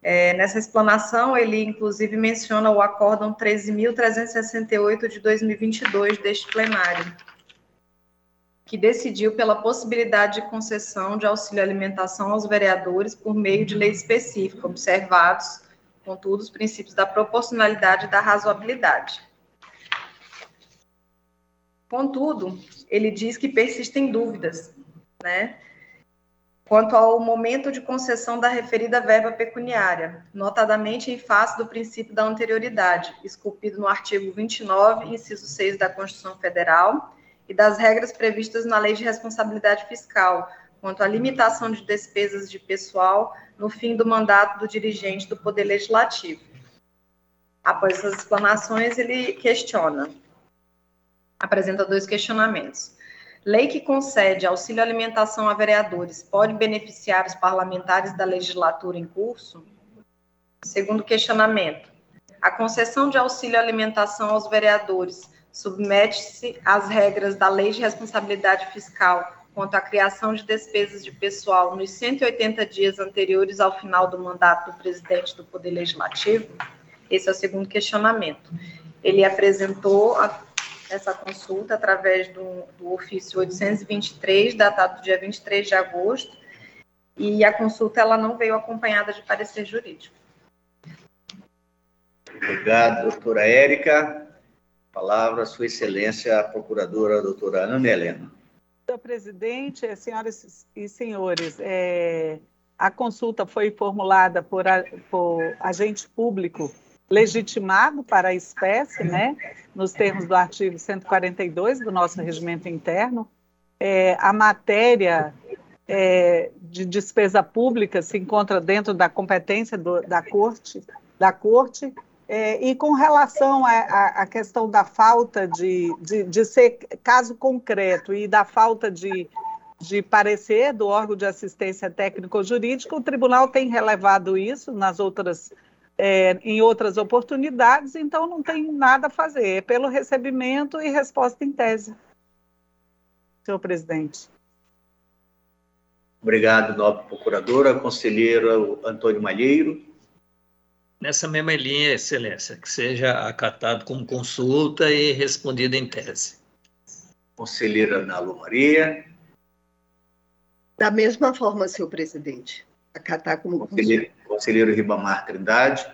É, nessa explanação, ele inclusive menciona o acórdão 13.368 de 2022 deste plenário, que decidiu pela possibilidade de concessão de auxílio alimentação aos vereadores por meio de lei específica, observados, contudo, os princípios da proporcionalidade e da razoabilidade. Contudo, ele diz que persistem dúvidas, né, quanto ao momento de concessão da referida verba pecuniária, notadamente em face do princípio da anterioridade, esculpido no artigo 29, inciso 6 da Constituição Federal, e das regras previstas na Lei de Responsabilidade Fiscal, quanto à limitação de despesas de pessoal no fim do mandato do dirigente do Poder Legislativo. Após essas explanações, ele questiona, apresenta dois questionamentos. Lei que concede auxílio alimentação a vereadores pode beneficiar os parlamentares da legislatura em curso? Segundo questionamento, a concessão de auxílio alimentação aos vereadores submete-se às regras da Lei de Responsabilidade Fiscal quanto à criação de despesas de pessoal nos 180 dias anteriores ao final do mandato do presidente do Poder Legislativo? Esse é o segundo questionamento. Ele apresentou a, essa consulta através do, do ofício 823, datado do dia 23 de agosto, e a consulta ela não veio acompanhada de parecer jurídico. Obrigado, doutora Érica palavra, Sua Excelência, a Procuradora, a doutora Ana Helena. Senhor presidente, senhoras e senhores, é, a consulta foi formulada por, a, por agente público legitimado para a espécie, né, nos termos do artigo 142 do nosso regimento interno. É, a matéria é, de despesa pública se encontra dentro da competência do, da corte, da corte é, e com relação à questão da falta de, de, de, ser caso concreto e da falta de, de parecer do órgão de assistência técnico-jurídica, o tribunal tem relevado isso nas outras, é, em outras oportunidades, então não tem nada a fazer, é pelo recebimento e resposta em tese. Senhor presidente. Obrigado, nobre procuradora. Conselheiro Antônio Malheiro nessa mesma linha, Excelência, que seja acatado como consulta e respondido em tese. Conselheira Ana Lu Maria. Da mesma forma, senhor presidente. Acatar como conselheiro, consulta. Conselheiro Ribamar Trindade.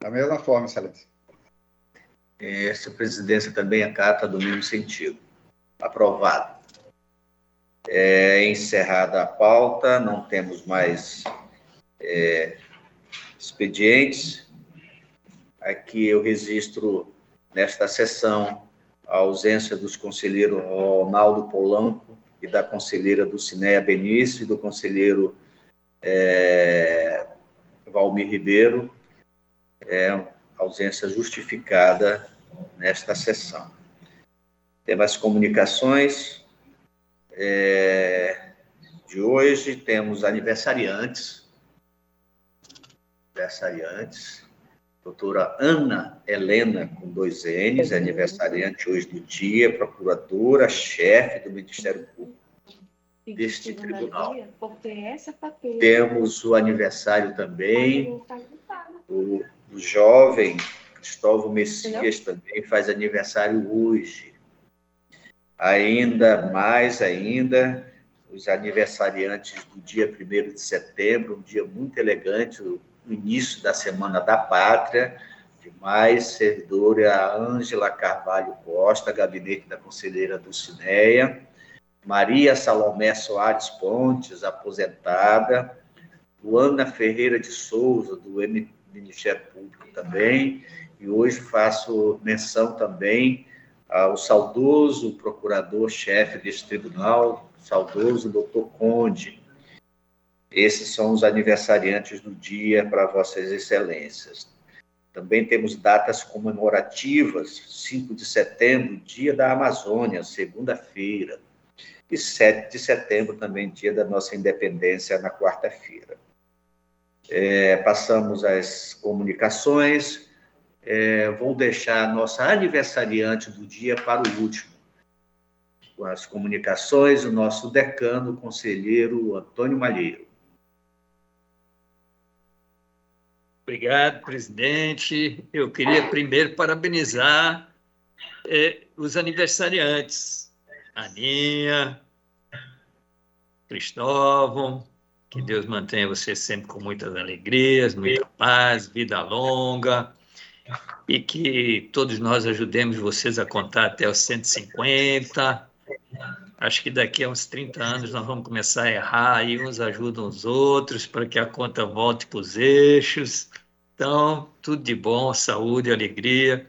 Da mesma forma, Excelência. Essa presidência também acata do mesmo sentido. Aprovado. É, encerrada a pauta, não temos mais é, expedientes. Aqui eu registro nesta sessão a ausência dos conselheiros Ronaldo Polanco e da conselheira Dulcinéia Benício e do conselheiro é, Valmir Ribeiro. É ausência justificada nesta sessão. Tem as comunicações é, de hoje, temos aniversariantes aniversariantes. Doutora Ana Helena, com dois N's, aniversariante hoje do dia, procuradora, chefe do Ministério Público deste tribunal. Temos o aniversário também do, do jovem Cristóvão Messias, também faz aniversário hoje. Ainda mais ainda, os aniversariantes do dia 1 de setembro, um dia muito elegante, no início da Semana da Pátria, de mais servidora Ângela Carvalho Costa, gabinete da conselheira Dulcineia, Maria Salomé Soares Pontes, aposentada, Luana Ferreira de Souza, do Ministério Público também, e hoje faço menção também ao saudoso procurador-chefe deste tribunal, saudoso doutor Conde, esses são os aniversariantes do dia para Vossas Excelências. Também temos datas comemorativas, 5 de setembro, Dia da Amazônia, segunda-feira, e 7 de setembro, também dia da nossa independência, na quarta-feira. É, passamos às comunicações. É, vou deixar a nossa aniversariante do dia para o último. Com as comunicações, o nosso decano, o conselheiro Antônio Malheiro. Obrigado, presidente. Eu queria primeiro parabenizar é, os aniversariantes, Aninha, Cristóvão, que Deus mantenha você sempre com muitas alegrias, muita paz, vida longa, e que todos nós ajudemos vocês a contar até os 150. Acho que daqui a uns 30 anos nós vamos começar a errar e uns ajudam os outros para que a conta volte para os eixos. Então, tudo de bom, saúde, alegria.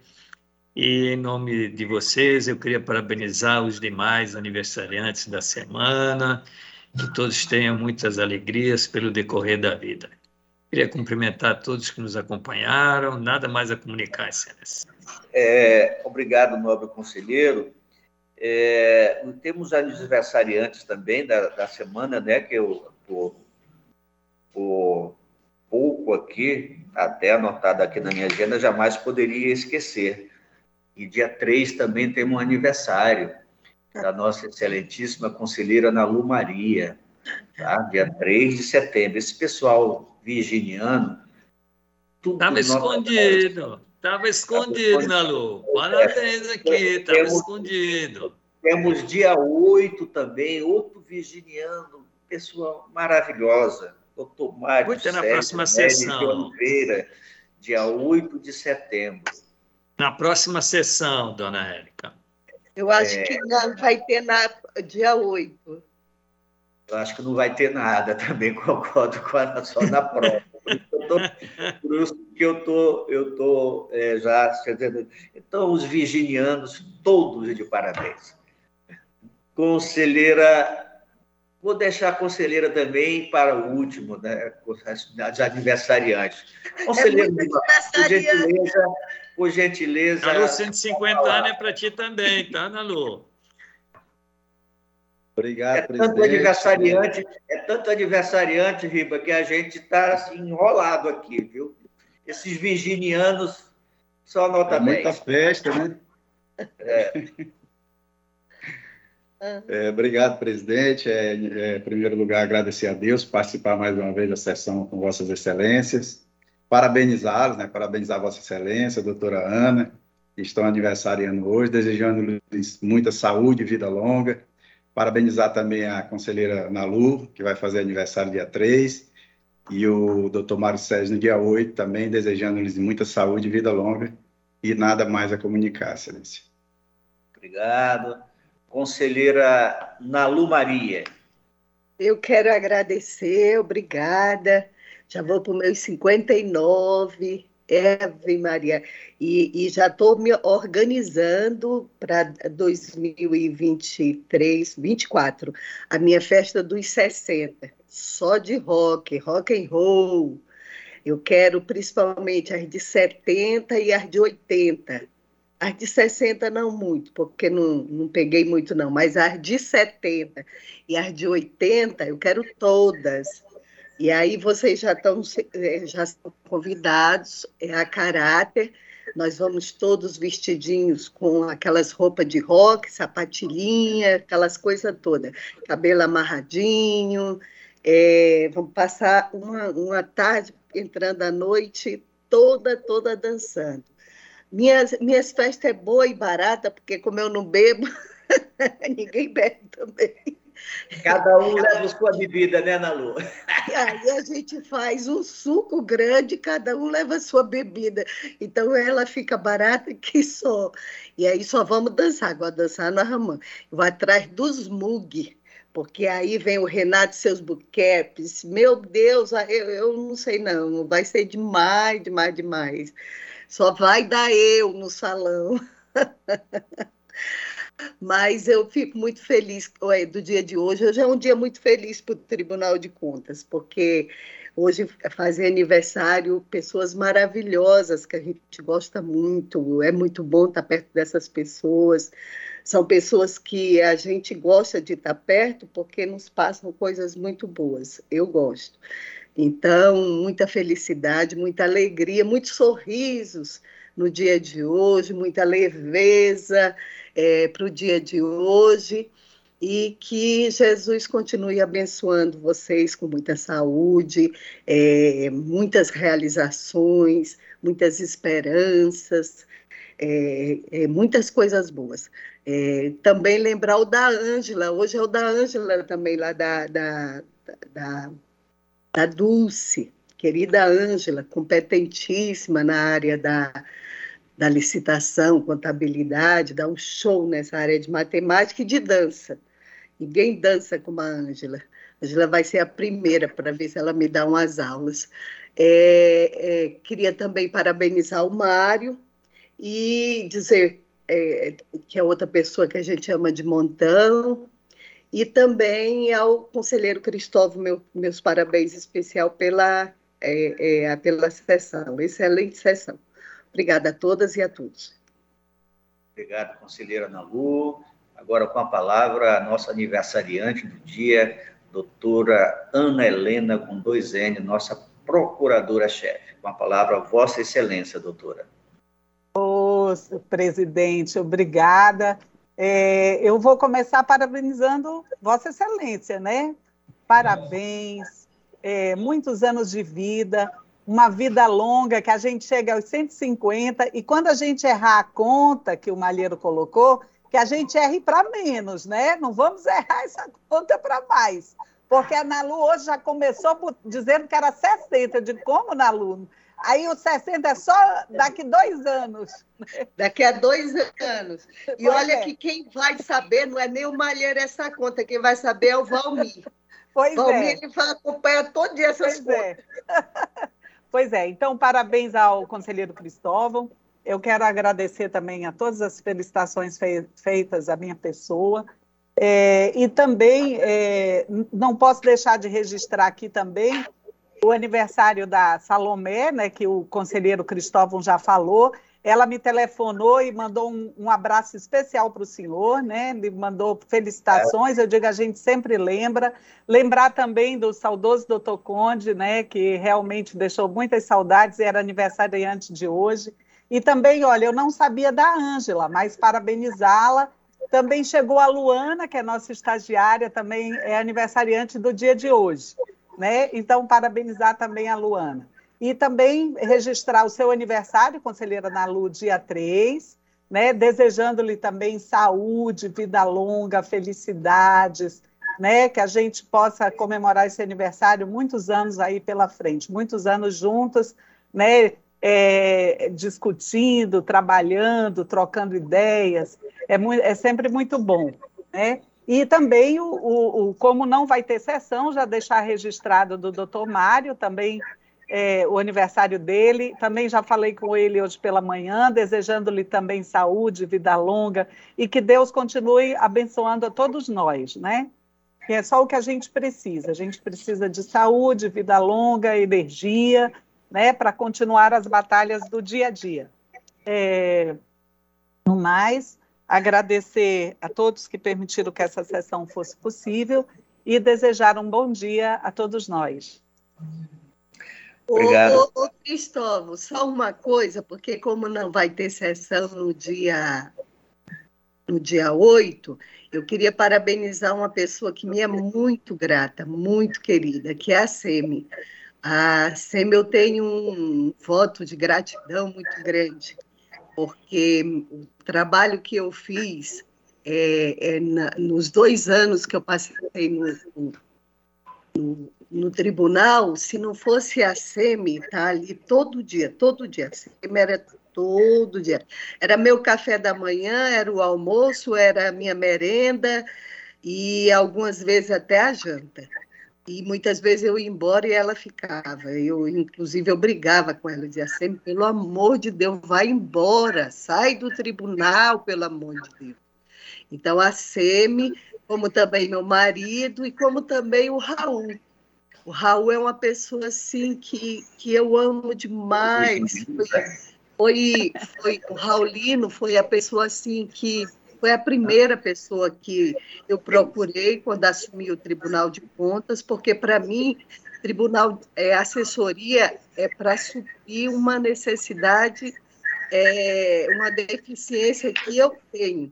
E em nome de vocês, eu queria parabenizar os demais aniversariantes da semana, que todos tenham muitas alegrias pelo decorrer da vida. Queria cumprimentar todos que nos acompanharam, nada mais a comunicar, Excelência. É, obrigado, nobre conselheiro. É, temos aniversariantes também da, da semana, né, que eu, por, por pouco aqui, até anotado aqui na minha agenda, jamais poderia esquecer. E dia 3 também temos um aniversário da nossa excelentíssima conselheira Ana Lu Maria, tá? dia 3 de setembro. Esse pessoal virginiano. Estava escondido, estava escondido, Ana Lu. Parabéns aqui, estava escondido. Temos dia 8 também, outro virginiano, pessoa maravilhosa, doutor Mário Muito na próxima sessão. Oliveira, dia 8 de setembro na próxima sessão, dona Érica? Eu acho é... que não vai ter na dia 8. Eu acho que não vai ter nada também, <laughs> concordo com a só na prova. Por isso que eu tô, eu tô é, já então os virginianos todos de parabéns. Conselheira, vou deixar a conselheira também para o último, né? As aniversariantes. Conselheira, é por gentileza, por gentileza. Nalu, 150 anos é para ti também, tá, Nalu? Obrigado, é presidente. Tanto aniversariante, é tanto aniversariante, Riba, que a gente está assim, enrolado aqui, viu? Esses virginianos só nota é Muita festa, né? É. <laughs> É, obrigado, presidente. É, é, em primeiro lugar, agradecer a Deus por participar mais uma vez da sessão com Vossas Excelências parabenizá-los, né? parabenizar Vossa Excelência, a doutora Ana, que estão aniversariando hoje, desejando-lhes muita saúde e vida longa. Parabenizar também a conselheira Nalu, que vai fazer aniversário dia 3, e o doutor Mário Sérgio no dia 8, também desejando-lhes muita saúde e vida longa, e nada mais a comunicar, Excelência. Obrigado. Conselheira Nalu Maria. Eu quero agradecer, obrigada já vou para os meus 59, Ave Maria, e, e já estou me organizando para 2023, 24, a minha festa dos 60, só de rock, rock and roll. Eu quero principalmente as de 70 e as de 80. As de 60 não muito, porque não, não peguei muito não, mas as de 70 e as de 80 eu quero todas e aí vocês já estão eh, já convidados é a caráter. Nós vamos todos vestidinhos com aquelas roupas de rock, sapatilhinha, aquelas coisas todas, cabelo amarradinho. É, vamos passar uma, uma tarde entrando à noite toda, toda dançando. Minhas, minhas festas é boa e barata, porque como eu não bebo, <laughs> ninguém bebe também. Cada um leva sua bebida, né, Nalu? E aí a gente faz um suco grande, cada um leva sua bebida. Então ela fica barata que só. E aí só vamos dançar. Agora dançar na Ramã. Vou atrás dos mug, porque aí vem o Renato e seus buquepes. Meu Deus, eu, eu não sei não. Vai ser demais, demais, demais. Só vai dar eu no salão. <laughs> Mas eu fico muito feliz do dia de hoje. Hoje é um dia muito feliz para o Tribunal de Contas, porque Hoje fazem aniversário pessoas maravilhosas que a gente gosta muito. É muito bom estar perto dessas pessoas. São pessoas que a gente gosta de estar perto porque nos passam coisas muito boas. Eu gosto. Então, muita felicidade, muita alegria, muitos sorrisos no dia de hoje, muita leveza é, para o dia de hoje e que Jesus continue abençoando vocês com muita saúde, é, muitas realizações, muitas esperanças, é, é, muitas coisas boas. É, também lembrar o da Ângela, hoje é o da Ângela também, lá da, da, da, da Dulce, querida Ângela, competentíssima na área da, da licitação, contabilidade, dá um show nessa área de matemática e de dança. Ninguém dança como a Ângela. Ângela vai ser a primeira para ver se ela me dá umas aulas. É, é, queria também parabenizar o Mário e dizer é, que é outra pessoa que a gente ama de montão, e também ao conselheiro Cristóvão, meu, meus parabéns especial pela, é, é, pela sessão, excelente sessão. Obrigada a todas e a todos. Obrigado, conselheira Ana Lu. Agora com a palavra a nossa aniversariante do dia, doutora Ana Helena, com dois N, nossa procuradora-chefe. Com a palavra, Vossa Excelência, doutora. Ô, presidente, obrigada. É, eu vou começar parabenizando Vossa Excelência, né? Parabéns, é, muitos anos de vida, uma vida longa, que a gente chega aos 150, e quando a gente errar a conta que o Malheiro colocou, que a gente erre para menos, né? Não vamos errar essa conta para mais. Porque a Nalu hoje já começou dizendo que era 60, de como, Nalu? Aí o 60 é só daqui dois anos. Daqui a dois anos. E pois olha é. que quem vai saber não é nem o Malheiro essa conta, quem vai saber é o Valmir. Pois Valmir, é. ele vai acompanhar todo dia essas pois é. contas. É. Pois é, então parabéns ao conselheiro Cristóvão. Eu quero agradecer também a todas as felicitações feitas à minha pessoa. É, e também é, não posso deixar de registrar aqui também o aniversário da Salomé, né, que o conselheiro Cristóvão já falou, ela me telefonou e mandou um, um abraço especial para o senhor, né? Mandou felicitações. Eu digo, a gente sempre lembra. Lembrar também do saudoso doutor Conde, né? Que realmente deixou muitas saudades e era aniversariante de hoje. E também, olha, eu não sabia da Ângela, mas parabenizá-la. Também chegou a Luana, que é nossa estagiária, também é aniversariante do dia de hoje, né? Então, parabenizar também a Luana. E também registrar o seu aniversário, conselheira Nalu, dia 3, né? desejando-lhe também saúde, vida longa, felicidades, né? que a gente possa comemorar esse aniversário muitos anos aí pela frente, muitos anos juntos, né? É, discutindo, trabalhando, trocando ideias, é, muito, é sempre muito bom. Né? E também, o, o, o, como não vai ter sessão, já deixar registrado do doutor Mário, também é, o aniversário dele. Também já falei com ele hoje pela manhã, desejando-lhe também saúde, vida longa e que Deus continue abençoando a todos nós, né? Que é só o que a gente precisa. A gente precisa de saúde, vida longa, energia, né, para continuar as batalhas do dia a dia. É, no mais, agradecer a todos que permitiram que essa sessão fosse possível e desejar um bom dia a todos nós. Obrigado. Ô, ô, Cristóvão, só uma coisa, porque como não vai ter sessão no dia no dia 8, eu queria parabenizar uma pessoa que me é muito grata, muito querida, que é a Semi. A Semi, eu tenho um voto de gratidão muito grande, porque o trabalho que eu fiz é, é na, nos dois anos que eu passei no, no, no tribunal, se não fosse a SEMI, tá ali todo dia, todo dia. A SEMI era todo dia. Era meu café da manhã, era o almoço, era a minha merenda e algumas vezes até a janta. E muitas vezes eu ia embora e ela ficava. Eu, inclusive, eu brigava com ela, eu dizia sempre, pelo amor de Deus, vai embora, sai do tribunal, pelo amor de Deus. Então, a SEMI, como também meu marido, e como também o Raul, O Raul é uma pessoa assim que, que eu amo demais. Foi, foi, o Raulino foi a pessoa assim que foi a primeira pessoa que eu procurei quando assumi o Tribunal de Contas, porque para mim tribunal é, assessoria é para suprir uma necessidade, é, uma deficiência que eu tenho.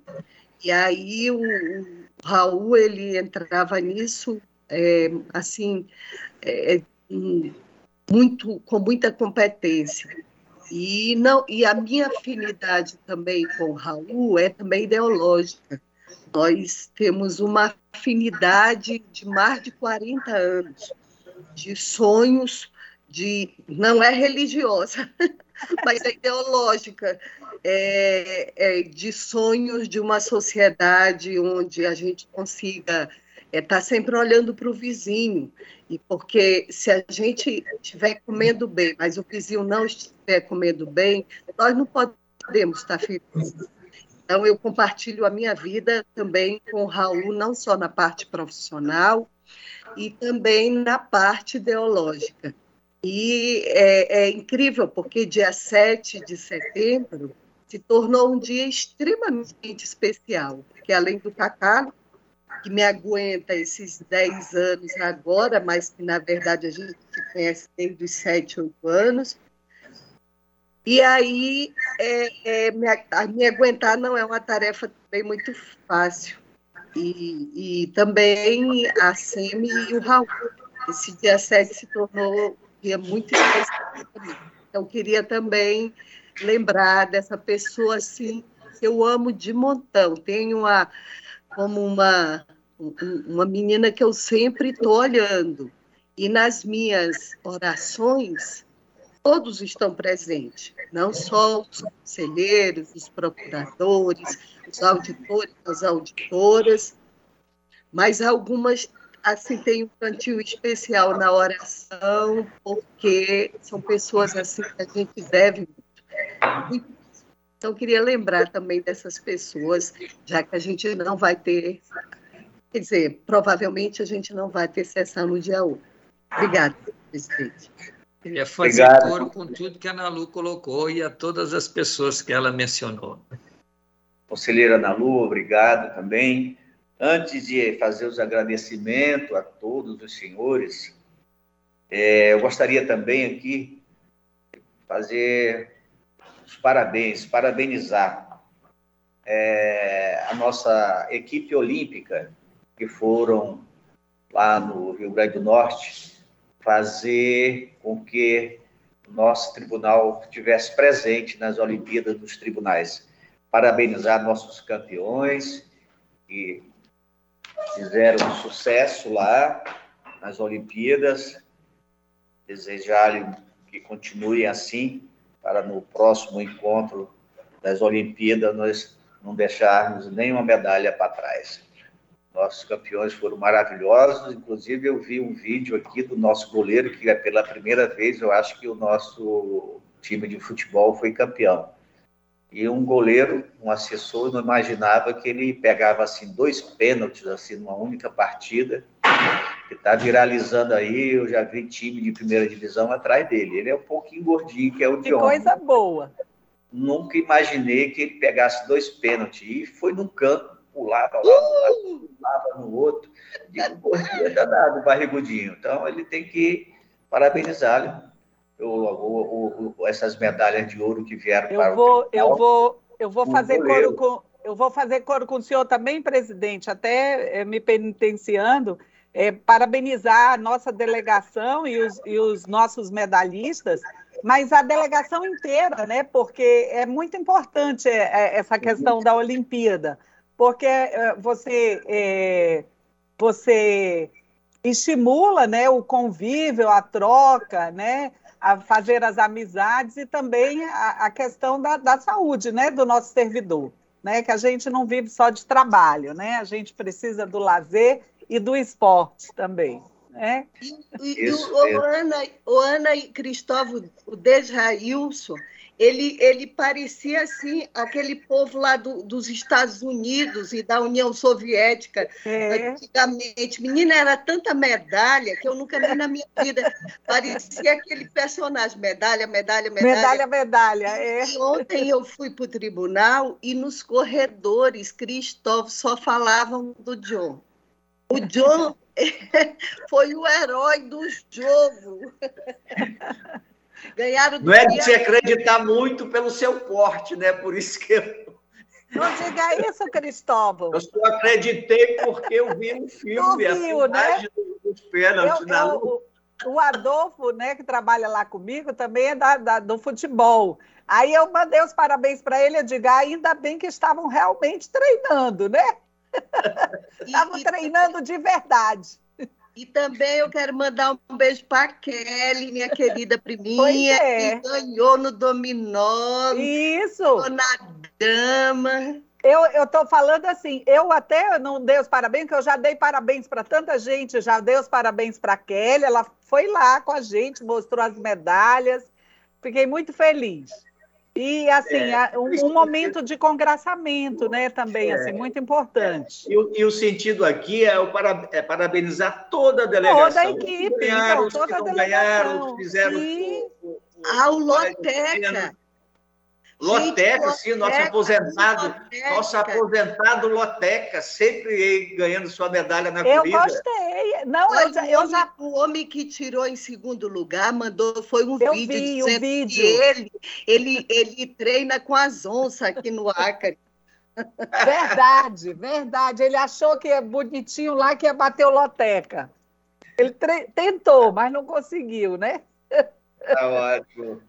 E aí o, o Raul ele entrava nisso é, assim é, muito com muita competência. E não e a minha afinidade também com o Raul é também ideológica. Nós temos uma afinidade de mais de 40 anos de sonhos de não é religiosa, <laughs> mas é ideológica, é, é, de sonhos de uma sociedade onde a gente consiga estar é, tá sempre olhando para o vizinho, e porque se a gente estiver comendo bem, mas o vizinho não estiver comendo bem, nós não podemos estar felizes. Então, eu compartilho a minha vida também com o Raul, não só na parte profissional, e também na parte ideológica. E é, é, incrível, porque dia 7 de setembro se tornou um dia extremamente especial, porque além do Cacá, que me aguenta esses 10 anos agora, mas que na verdade a gente se conhece desde os 7, 8 anos, e aí, é, é, me, me aguentar não é uma tarefa também muito fácil, e, e também a Semi e o Raul. Esse dia 7 se tornou um dia muito especial para mim. Então, queria também lembrar dessa pessoa assim que eu amo de montão. Tenho uma, como uma, uma menina que eu sempre estou olhando. E nas minhas orações, todos estão presentes, não só os conselheiros, os procuradores, os auditores, as auditoras, mas algumas assim tem um cantil especial na oração, porque são pessoas assim que a gente deve muito. Então, queria lembrar também dessas pessoas, já que a gente não vai ter, quer dizer, provavelmente a gente não vai ter sessão no dia 1. Obrigada, presidente. Queria fazer Obrigado. coro com tudo que a Ana Lu colocou e a todas as pessoas que ela mencionou. Conselheira Ana Lu, obrigado também. Antes de fazer os agradecimentos a todos os senhores, é, eu gostaria também aqui de fazer os parabéns, parabenizar é, a nossa equipe olímpica, que foram lá no Rio Grande do Norte, fazer com que o nosso tribunal estivesse presente nas Olimpíadas dos Tribunais. Parabenizar nossos campeões que fizeram sucesso lá nas Olimpíadas, desejar-lhe que continue assim para no próximo encontro das Olimpíadas nós não deixarmos nenhuma medalha para trás. Nossos campeões foram maravilhosos. Inclusive, eu vi um vídeo aqui do nosso goleiro, que é pela primeira vez, eu acho que o nosso time de futebol foi campeão. E um goleiro, um assessor, não imaginava que ele pegava assim dois pênaltis assim numa única partida. Que está viralizando aí, eu já vi time de primeira divisão atrás dele. Ele é um pouquinho gordinho, que é o Que coisa boa. Nunca imaginei que ele pegasse dois pênaltis. E foi num canto pulava lá, uh! pulava no outro. Digo, gordinho é danado, barrigudinho. Então, ele tem que parabenizá-lo. essas medalhas de ouro que vieram eu para vou, o Eu vou, eu vou fazer coro com, eu vou fazer coro com o senhor também, presidente, até é, me penitenciando, é, parabenizar a nossa delegação e os, e os nossos medalhistas, mas a delegação inteira, né? Porque é muito importante é, essa questão da Olimpíada. Porque eh, você, é, você estimula né, o convívio, a troca, né, a fazer as amizades e também a, a questão da, da, saúde né, do nosso servidor, né, que a gente não vive só de trabalho, né, a gente precisa do lazer e do esporte também. Né? E, e o, o, Ana, o Ana e Cristóvão, o Desrailson, ele, ele parecia assim aquele povo lá do, dos Estados Unidos e da União Soviética é. antigamente. Menina, era tanta medalha que eu nunca vi na minha vida. Parecia aquele personagem, medalha, medalha, medalha. Medalha, medalha, é. E ontem eu fui para o tribunal e nos corredores, Cristóvão, só falavam do John. O John <laughs> foi o herói do jogo. Ganharam Não é de se acreditar muito pelo seu porte, né? Por isso que eu. Não diga isso, Cristóvão. Eu só acreditei porque eu vi no filme a viu, né? dos pênaltis eu, na eu, O Adolfo, né, que trabalha lá comigo, também é da, da do futebol. Aí eu mandei os parabéns para ele, eu digo, ah, ainda bem que estavam realmente treinando, né? Estavam treinando de verdade. E também eu quero mandar um beijo para Kelly, minha querida priminha, é. que ganhou no dominó. Isso. Na dama. Eu estou falando assim, eu até não dei os parabéns, que eu já dei parabéns para tanta gente, já dei os parabéns para Kelly, ela foi lá com a gente, mostrou as medalhas, fiquei muito feliz. E, assim, é, um, um, momento de congraçamento, né, também, assim, é, assim, muito importante. E, o, e o sentido aqui é, o para, é parabenizar toda a delegação. Toda a equipe, ganharam, então, toda a delegação. Ganharam, fizeram... E... O, o, a Loteca. Loteca, sim, nosso aposentado, Loteca. nosso aposentado Loteca, sempre ganhando sua medalha na eu corrida. Eu gostei. Não, eu, já, eu já... O homem que tirou em segundo lugar mandou, foi um eu vídeo vi, dizendo vídeo. que ele, ele, ele treina com as onças aqui no Acre. Verdade, verdade. Ele achou que é bonitinho lá que ia bater o Loteca. Ele tentou, mas não conseguiu, né? Tá ótimo.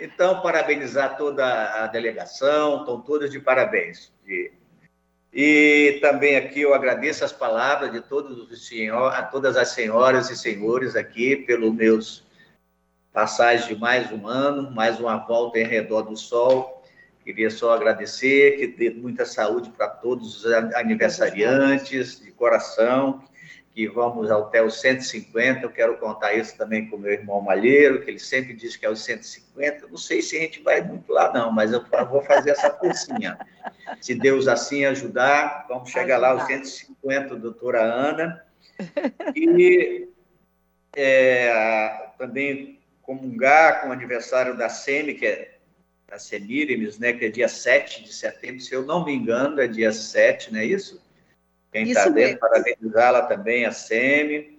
Então, parabenizar toda a delegação, estão todos de parabéns. E também aqui eu agradeço as palavras de todos os senhores, a todas as senhoras e senhores aqui pelo meus passagens de mais um ano, mais uma volta em redor do sol. Queria só agradecer, que dê muita saúde para todos os aniversariantes, de coração, que vamos até os 150. Eu quero contar isso também com o meu irmão Malheiro, que ele sempre diz que é os 150. Não sei se a gente vai muito lá, não, mas eu vou fazer essa forcinha. Se Deus assim ajudar, vamos chegar ajudar. lá aos 150, doutora Ana. E é, também comungar com o aniversário da SEMI, que é da Semíremes, né, que é dia 7 de setembro, se eu não me engano, é dia 7, não é isso? Quem está dentro, parabenizá-la também, a SEMI,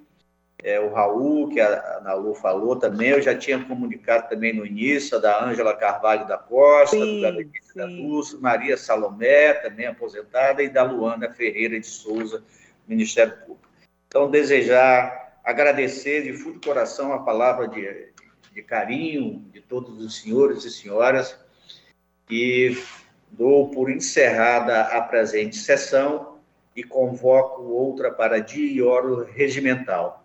é, o Raul, que a Ana Lu falou também, eu já tinha comunicado também no início, a da Ângela Carvalho da Costa, sim, sim. da Lúcia, Maria Salomé, também aposentada, e da Luana Ferreira de Souza, Ministério Público. Então, desejar, agradecer de fundo coração a palavra de, de carinho de todos os senhores e senhoras, e dou por encerrada a presente sessão, e convoco outra para dia e hora regimental.